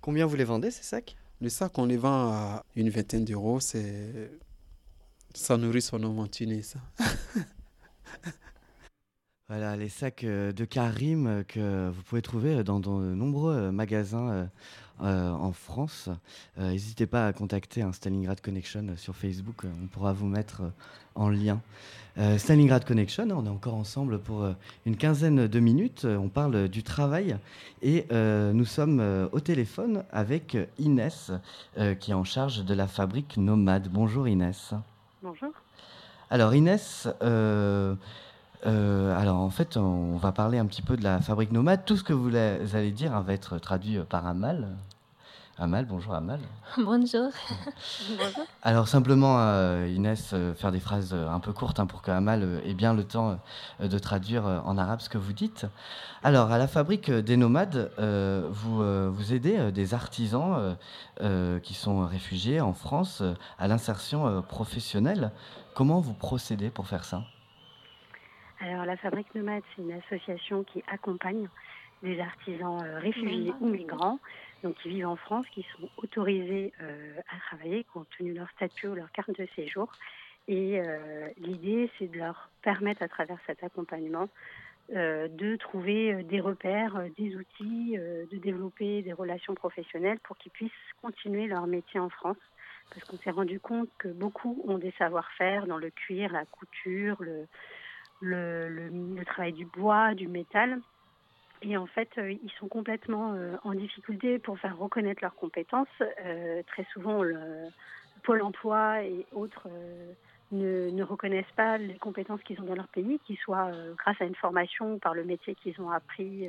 Combien vous les vendez, ces sacs? Le sac, on les vend à une vingtaine d'euros. C'est... Ça nourrit son en Tunis. Voilà, les sacs euh, de Karim euh, que vous pouvez trouver dans de nombreux euh, magasins en France. Euh, N'hésitez pas à contacter un Stalingrad Connection euh, sur Facebook, euh, on pourra vous mettre euh, en lien. Euh, Stalingrad Connection, on est encore ensemble pour euh, une quinzaine de minutes. Euh, On parle du travail et euh, nous sommes euh, au téléphone avec euh, Inès euh, qui est en charge de la fabrique Nomade. Bonjour Inès. Bonjour. Alors Inès, euh, euh, alors en fait on va parler un petit peu de la fabrique Nomade. Tout ce que vous allez dire hein, va être traduit euh, par Amal. Amal, bonjour Amal. Bonjour. Bonjour. Alors simplement, euh, Inès, euh, faire des phrases un peu courtes hein, pour que Amal ait bien le temps de traduire en arabe ce que vous dites. Alors à la fabrique des nomades, vous, vous aidez des artisans qui sont réfugiés en France à l'insertion professionnelle. Comment vous procédez pour faire ça? Alors, la Fabrique Nomade, c'est une association qui accompagne des artisans euh, réfugiés ou migrants, donc qui vivent en France, qui sont autorisés euh, à travailler, qui ont obtenu leur statut ou leur carte de séjour. Et euh, l'idée, c'est de leur permettre, à travers cet accompagnement, de trouver des repères, des outils, de développer des relations professionnelles pour qu'ils puissent continuer leur métier en France. Parce qu'on s'est rendu compte que beaucoup ont des savoir-faire dans le cuir, la couture, le, le, travail du bois, du métal. Et en fait, euh, ils sont complètement euh, en difficulté pour faire reconnaître leurs compétences. Euh, très souvent, le Pôle emploi et autres ne, reconnaissent pas les compétences qu'ils ont dans leur pays, qu'ils soient grâce à une formation ou par le métier qu'ils ont appris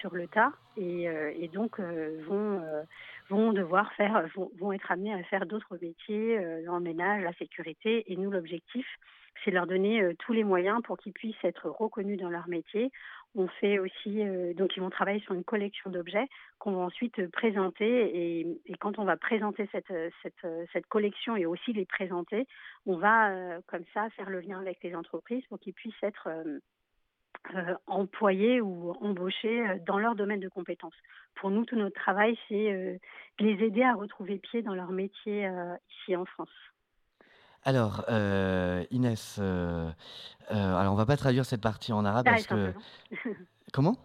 sur le tas. Et, euh, donc, euh, vont, euh, vont devoir faire, vont, vont être amenés à faire d'autres métiers, euh, dans ménage, la sécurité. Et nous, l'objectif, c'est leur donner euh, tous les moyens pour qu'ils puissent être reconnus dans leur métier. On fait aussi, euh, donc ils vont travailler sur une collection d'objets qu'on va ensuite euh, présenter. Et, et quand on va présenter cette, euh, cette, euh, cette collection et aussi les présenter, on va euh, comme ça faire le lien avec les entreprises pour qu'ils puissent être euh, euh, employés ou embauchés euh, dans leur domaine de compétences. Pour nous, tout notre travail, c'est euh, de les aider à retrouver pied dans leur métier euh, ici en France. Alors, euh, Inès, euh, euh, alors on va pas traduire cette partie en arabe Ah, parce que... Comment?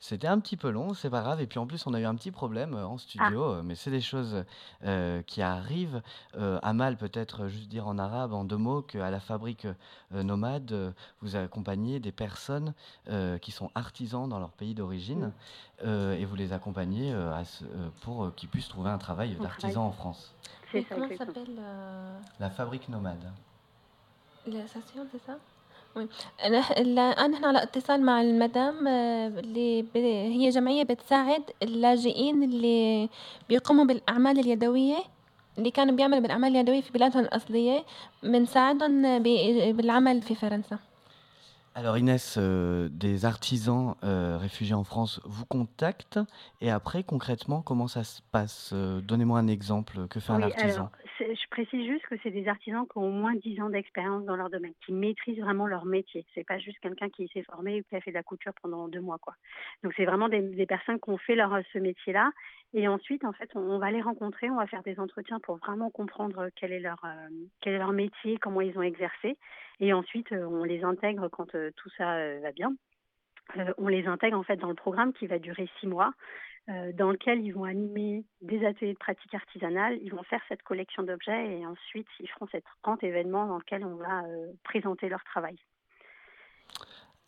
C'était un petit peu long, c'est pas grave. Et puis en plus, on a eu un petit problème euh, en studio, euh, mais c'est des choses euh, qui arrivent. Euh, Amal, peut-être juste dire en arabe, en deux mots, qu'à la fabrique nomade, vous accompagnez des personnes qui sont artisans dans leur pays d'origine et vous les accompagnez pour qu'ils puissent trouver un travail d'artisan en France. C'est ça, comment s'appelle La fabrique nomade. L'association, c'est ça? أنا نحن على اتصال مع المدام آه، اللي هي جمعية بتساعد اللاجئين اللي بيقوموا بالأعمال اليدوية اللي كانوا بيعملوا بالأعمال اليدوية في بلادهم الأصلية بنساعدهم بالعمل في فرنسا. Alors Inès, euh, des artisans euh, réfugiés en France vous contactent et après concrètement comment ça se passe? Euh, Donnez-moi un exemple. Que fait un artisan? alors, je précise juste que c'est des artisans qui ont au moins 10 ans d'expérience dans leur domaine, qui maîtrisent vraiment leur métier. C'est pas juste quelqu'un qui s'est formé ou qui a fait de la couture pendant deux mois, quoi. Donc c'est vraiment des, des personnes qui ont fait leur, ce métier-là. Et ensuite, en fait, on, on va les rencontrer, on va faire des entretiens pour vraiment comprendre quel est leur, quel est leur métier, comment ils ont exercé. Et ensuite, euh, on les intègre quand euh, tout ça euh, va bien. On les intègre en fait dans le programme qui va durer six mois, dans lequel ils vont animer des ateliers de pratique artisanale, ils vont faire cette collection d'objets et ensuite ils feront cet grand événement dans lequel on va présenter leur travail.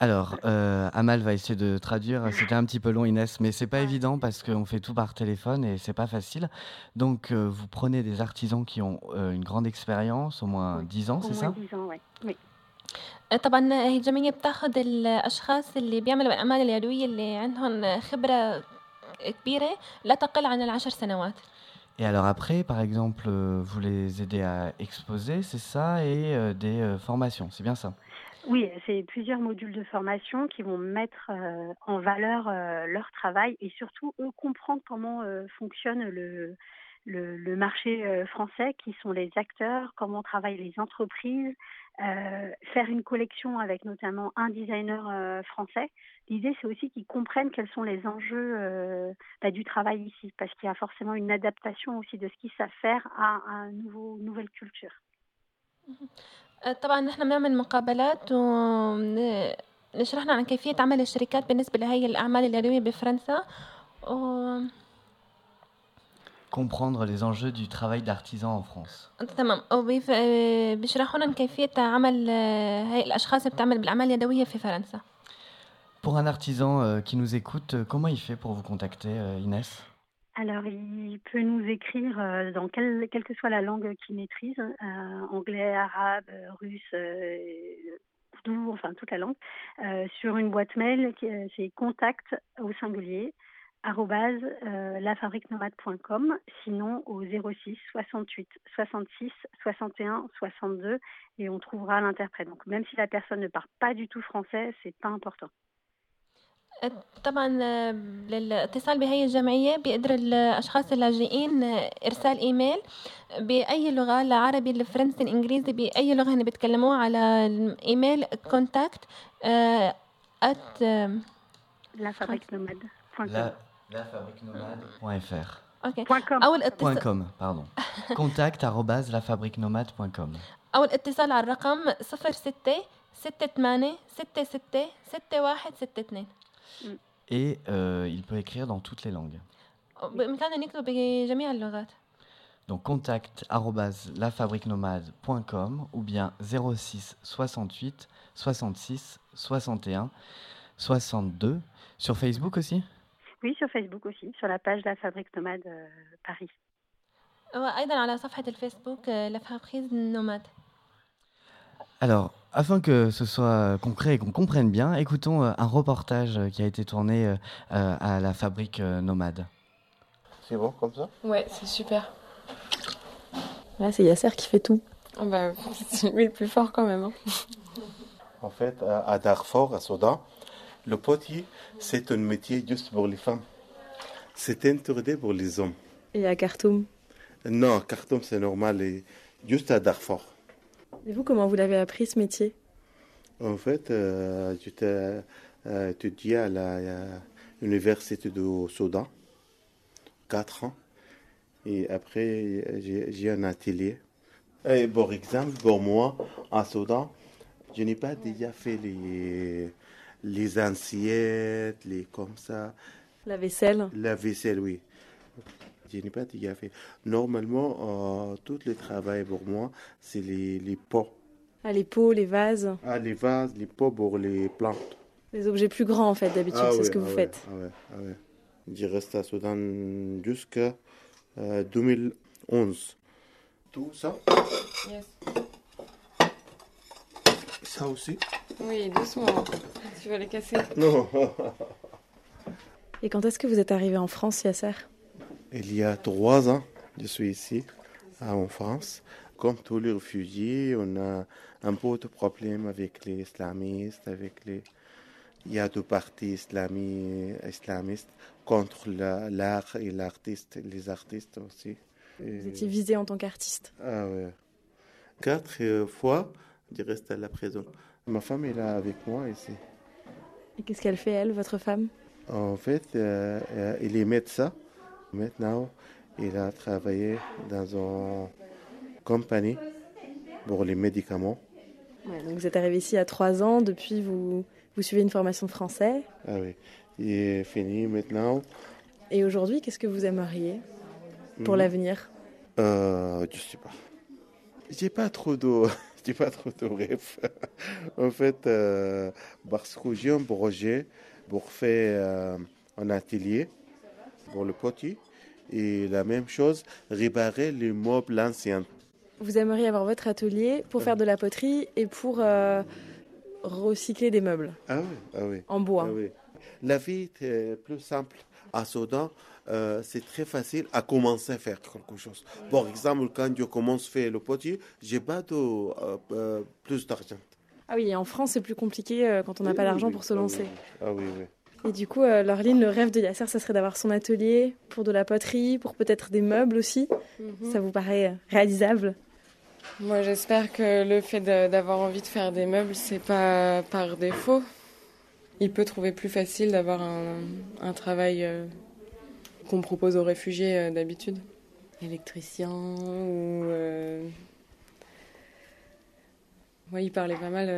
Alors, euh, Amal va essayer de traduire. C'était un petit peu long, Inès, mais c'est pas évident parce qu'on fait tout par téléphone et c'est pas facile. Donc, euh, vous prenez des artisans qui ont euh, une grande expérience, au moins 10 ans, Au c'est moins ça 10 ans, ouais. oui. آه، طبعا هي الجمعية بتاخد الأشخاص اللي بيعملوا بالأعمال اليدوية اللي عندهم خبرة كبيرة لا تقل عن العشر سنوات Et alors après, par exemple, euh, vous les aidez à exposer, c'est ça, et euh, des euh, formations, c'est bien ça Oui, c'est plusieurs modules de formation qui vont mettre euh, en valeur euh, leur travail et surtout eux comprendre comment euh, fonctionne le, le, marché français, qui sont les acteurs, comment travaillent les entreprises, faire une collection avec notamment un designer français. L'idée, c'est aussi qu'ils comprennent quels sont les enjeux bah, du travail ici, parce qu'il y a forcément une adaptation aussi de ce qu'ils savent faire à, à une nouvelle culture. آه، طبعا نحن بنعمل مقابلات ونشرحنا عن كيفية عمل الشركات بالنسبة لهي الأعمال اليدوية بفرنسا. و... Comprendre les enjeux du travail d'artisan en France. تمام. وبيف... آه، لنا كيفية عمل آه، هاي الأشخاص اللي بتعمل بالأعمال اليدوية في فرنسا. Pour un artisan euh, qui nous écoute, euh, comment il fait pour vous contacter, euh, Inès? Alors, il peut nous écrire euh, dans quelle, quelle que soit la langue qu'il maîtrise, euh, anglais, arabe, euh, russe, ourdou, enfin toute la langue, sur une boîte mail, c'est contact au singulier, arrobase lafabriquenomade.com, sinon au 06 68 66 61 62, et on trouvera l'interprète. Donc, même si la personne ne parle pas du tout français, c'est pas important. طبعا للاتصال بهي الجمعية بيقدر الأشخاص اللاجئين آه، إرسال إيميل بأي لغة العربي الفرنسي الإنجليزي بأي لغة هن بيتكلموها على الإيميل contact آه، at نوماد. لا لا أوكي. أو الاتصال lafabriquenomade.com أو الاتصال على الرقم 06 68 66 6162 Et euh, il peut écrire dans toutes les langues. بإمكانهم يكتبوا بجميع اللغات Donc contact arobase lafabriquenomade.com ou bien 06 68 66 61 62. Sur Facebook aussi Oui, sur Facebook aussi, sur la page La Fabrique Nomade euh, Paris. وأيضا على صفحة الفيسبوك لفابريز نوماد Alors, afin que ce soit concret et qu'on comprenne bien, écoutons euh, un reportage euh, qui a été tourné euh, à la fabrique nomade. C'est bon comme ça? Ouais, c'est super. Là, c'est Yasser qui fait tout. Oh bah, c'est lui le plus fort quand même. hein. En fait, à à Darfur, à Soudan, le potier, c'est un métier juste pour les femmes. C'est interdit pour les hommes. Et à Khartoum? Non, Khartoum, c'est normal, et juste à Darfur. Et vous, comment vous l'avez appris ce métier? En fait, euh, j'étais euh, étudié à la euh, du Soudan, 4 ans. Et après, j'ai un atelier. Et par exemple, pour moi, en Soudan, je n'ai pas déjà fait les, les assiettes, les comme ça. La vaisselle? La vaisselle, oui. Je n'ai pas déjà fait. Normalement, euh, tout le travail pour moi, c'est les, les pots. Ah, les pots, les vases, Ah, les vases, les pots pour les plantes. les objets plus grands en fait, d'habitude, Ah c'est ce que ah vous ouais, faites. ah ouais, ah ouais. Je reste à Soudan jusqu'à euh, 2011. Tout ça? Yes. Ça aussi? Oui, doucement. Tu vas les casser. Non. Et quand est-ce que vous êtes arrivé en France, Yasser? Il y a trois ans, je suis ici, en France. Comme tous les réfugiés, on a un peu de problème avec les islamistes, avec les... Il y a deux partis islami- islamistes contre la- l'art et l'artiste, les artistes aussi. Et- Vous étiez visé en tant qu'artiste. Ah ouais. Quatre euh, fois, je reste à la prison. Ma femme est là avec moi ici. Et qu'est-ce qu'elle fait, elle, votre femme? En fait, euh, euh, il est médecin. Maintenant, il a travaillé dans une compagnie pour les médicaments. Ouais, Donc vous êtes arrivé ici à 3 ans, depuis vous, vous suivez une formation de français. Ah oui. Il est fini maintenant. Et aujourd'hui, qu'est-ce que vous aimeriez pour Mhm. l'avenir? Euh, je sais pas. J'ai pas trop de, j'ai pas trop de rêves. en fait, euh, parce que j'ai un projet pour faire euh, un atelier pour le potier et la même chose, réparer les meubles anciens. Vous aimeriez avoir votre atelier pour faire de la poterie et pour euh, recycler des meubles Ah oui, ah oui. en bois. Ah oui. La vie est plus simple. À Soudan, euh, c'est très facile à commencer à faire quelque chose. Par exemple, quand je commence à faire le potier, j'ai pas de, euh, euh, plus d'argent. Ah oui, en France, c'est plus compliqué euh, quand on n'a pas oui, l'argent oui. pour se lancer. Ah oui, oui. Et du coup, euh, Laureline, le rêve de Yasser, ça serait d'avoir son atelier pour de la poterie, pour peut-être des meubles aussi. Mhm. Ça vous paraît euh, réalisable? Moi, j'espère que le fait de- d'avoir envie de faire des meubles, c'est pas par défaut. Il peut trouver plus facile d'avoir un, un travail euh, qu'on propose aux réfugiés euh, d'habitude. Électricien ou Ouais, il parlait pas mal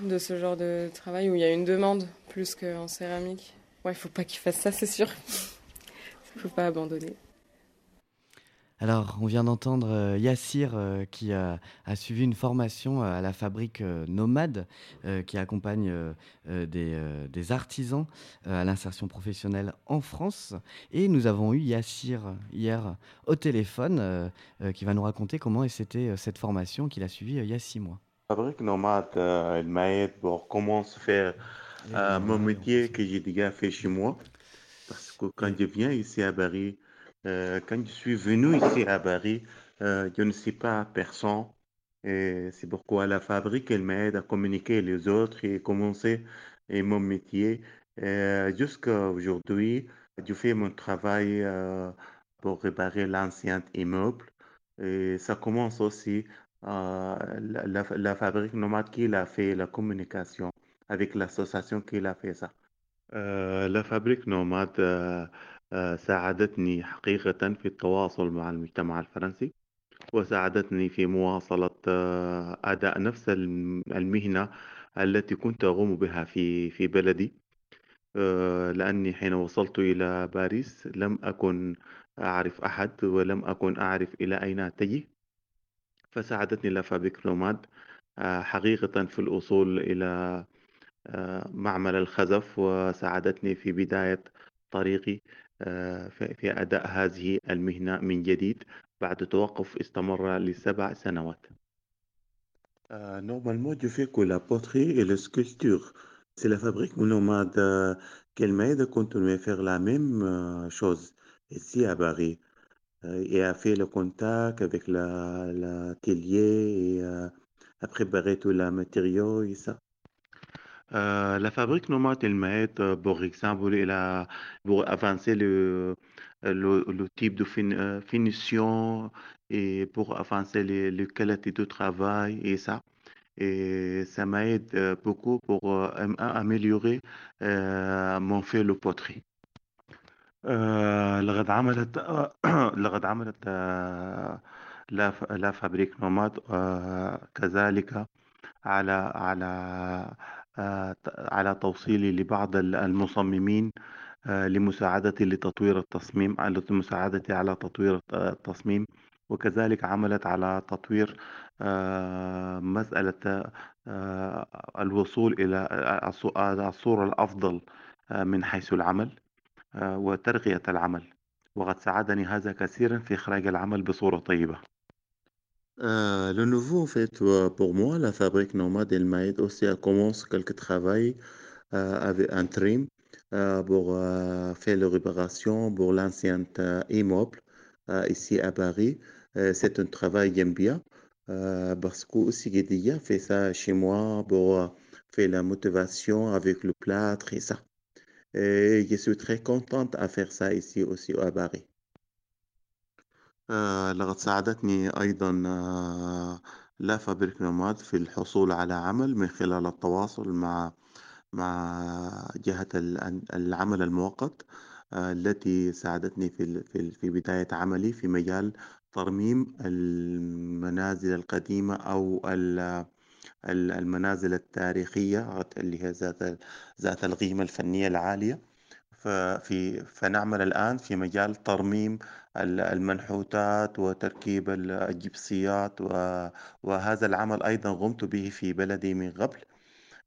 de ce genre de travail où il y a une demande plus qu'en céramique. Ouais, il faut pas qu'il fasse ça, c'est sûr. Il faut pas abandonner. Alors, on vient d'entendre euh, Yassir euh, qui a, suivi une formation à la fabrique euh, Nomade euh, qui accompagne euh, euh, des, euh, des artisans euh, à l'insertion professionnelle en France. Et nous avons eu Yassir hier au téléphone euh, euh, qui va nous raconter comment c'était euh, cette formation qu'il a suivie euh, il y a six mois. Fabrique nomade, euh, elle m'aide pour comment se faire euh, mon métier que j'ai déjà fait chez moi. Parce que quand je viens ici à Paris, euh, quand je suis venu ici à Paris, euh, je ne sais pas personne. Et c'est pourquoi la fabrique, elle m'aide à communiquer les autres et commencer et mon métier. Jusqu'à aujourd'hui, je fais mon travail pour réparer l'ancien immeuble. Et ça commence aussi la, la, la fabrique nomade qui a fait la communication avec l'association qui a fait ça. لا فابريك نوماد ساعدتني حقيقة في التواصل مع المجتمع الفرنسي وساعدتني في مواصلة أداء نفس الم- المهنة التي كنت أقوم بها في في بلدي لأني حين وصلت إلى باريس لم أكن أعرف أحد ولم أكن أعرف إلى أين أتجه فساعدتني لا فابريك نوماد آه، حقيقة في الوصول إلى آه، معمل الخزف وساعدتني في بداية طريقي آه، في أداء هذه المهنة من جديد بعد توقف استمر لسبع سنوات. Euh, normalement, je fais que la poterie et la sculpture. C'est la fabrique nomade euh, qu'elle m'aide à continuer à faire la même euh, chose ici à Paris. Euh, et à faire le contact avec la- l'atelier et euh, à préparer tous les matériaux et ça. Euh, la fabrique nomade, elle m'aide, euh, par exemple, elle a- pour avancer le, le, le type de fin- finition et pour avancer les, les qualités de travail et ça. Et ça m'aide beaucoup pour am- améliorer mon fait de poterie. آه، لقد عملت لقد عملت آه، لا لا فابريك نوماد آه، كذلك على على آه، على توصيلي لبعض ال- المصممين آه، لمساعدتي لتطوير التصميم على مساعدتي على تطوير الت- التصميم. وكذلك عملت على تطوير آه، مسألة آه، الوصول إلى الص- الصورة الأفضل آه، من حيث العمل. آه، وترقية العمل وقد ساعدني هذا كثيرا في إخراج العمل بصورة طيبة Euh, le nouveau, en fait, euh, pour moi, la fabrique nomade, elle m'aide aussi à commencer quelques travail euh, avec un trim euh, pour euh, faire la réparation pour l'ancien euh, immeuble euh, ici à Paris. Euh, c'est un travail que j'aime bien euh, parce que aussi j'ai déjà fait ça chez moi pour euh, faire la motivation avec le plâtre et ça. Et je suis très contente à faire ça ici aussi à Paris. آه، لقد ساعدتني أيضا آه، لا فابريك نوماد في الحصول على عمل من خلال التواصل مع مع جهة ال- العمل المؤقت آه، التي ساعدتني في في في بداية عملي في مجال ترميم المنازل القديمة أو المنازل التاريخية اللي هي ذات ذات القيمة الفنية العالية. ففي فنعمل الآن في مجال ترميم ال- المنحوتات وتركيب ال- الجبسيات وهذا العمل أيضا قمت به في بلدي من قبل.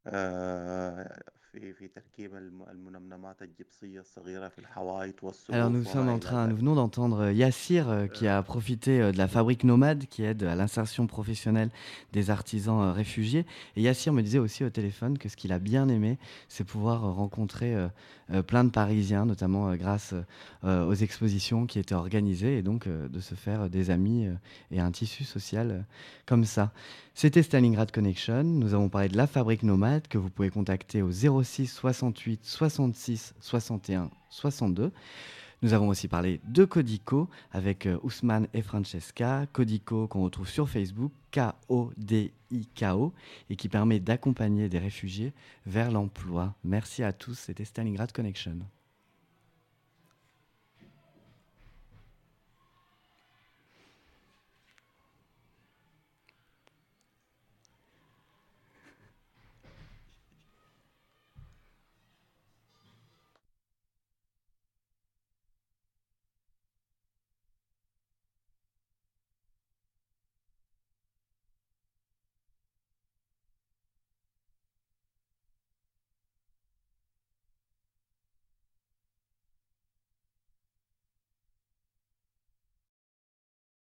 آه، في في تركيب الم- المنمنمات الجبسية الصغيرة في الحوائط Alors nous والسقوف sommes وما en إلى train, nous ذلك venons d'entendre euh, Yassir euh, qui a profité euh, de la fabrique nomade qui aide à l'insertion professionnelle des artisans euh, réfugiés. Et Yassir me disait aussi au téléphone que ce qu'il a bien aimé, c'est pouvoir euh, rencontrer euh, euh, plein de Parisiens, notamment euh, grâce euh, aux expositions qui étaient organisées et donc euh, de se faire des amis euh, et un tissu social euh, comme ça. C'était Stalingrad Connection. Nous avons parlé de la fabrique nomade que vous pouvez contacter au 06 68 66 61 62. Nous avons aussi parlé de Codico avec euh, Ousmane et Francesca. Codico qu'on retrouve sur Facebook, K-O-D-I-K-O, et qui permet d'accompagner des réfugiés vers l'emploi. Merci à tous, c'était Stalingrad Connection.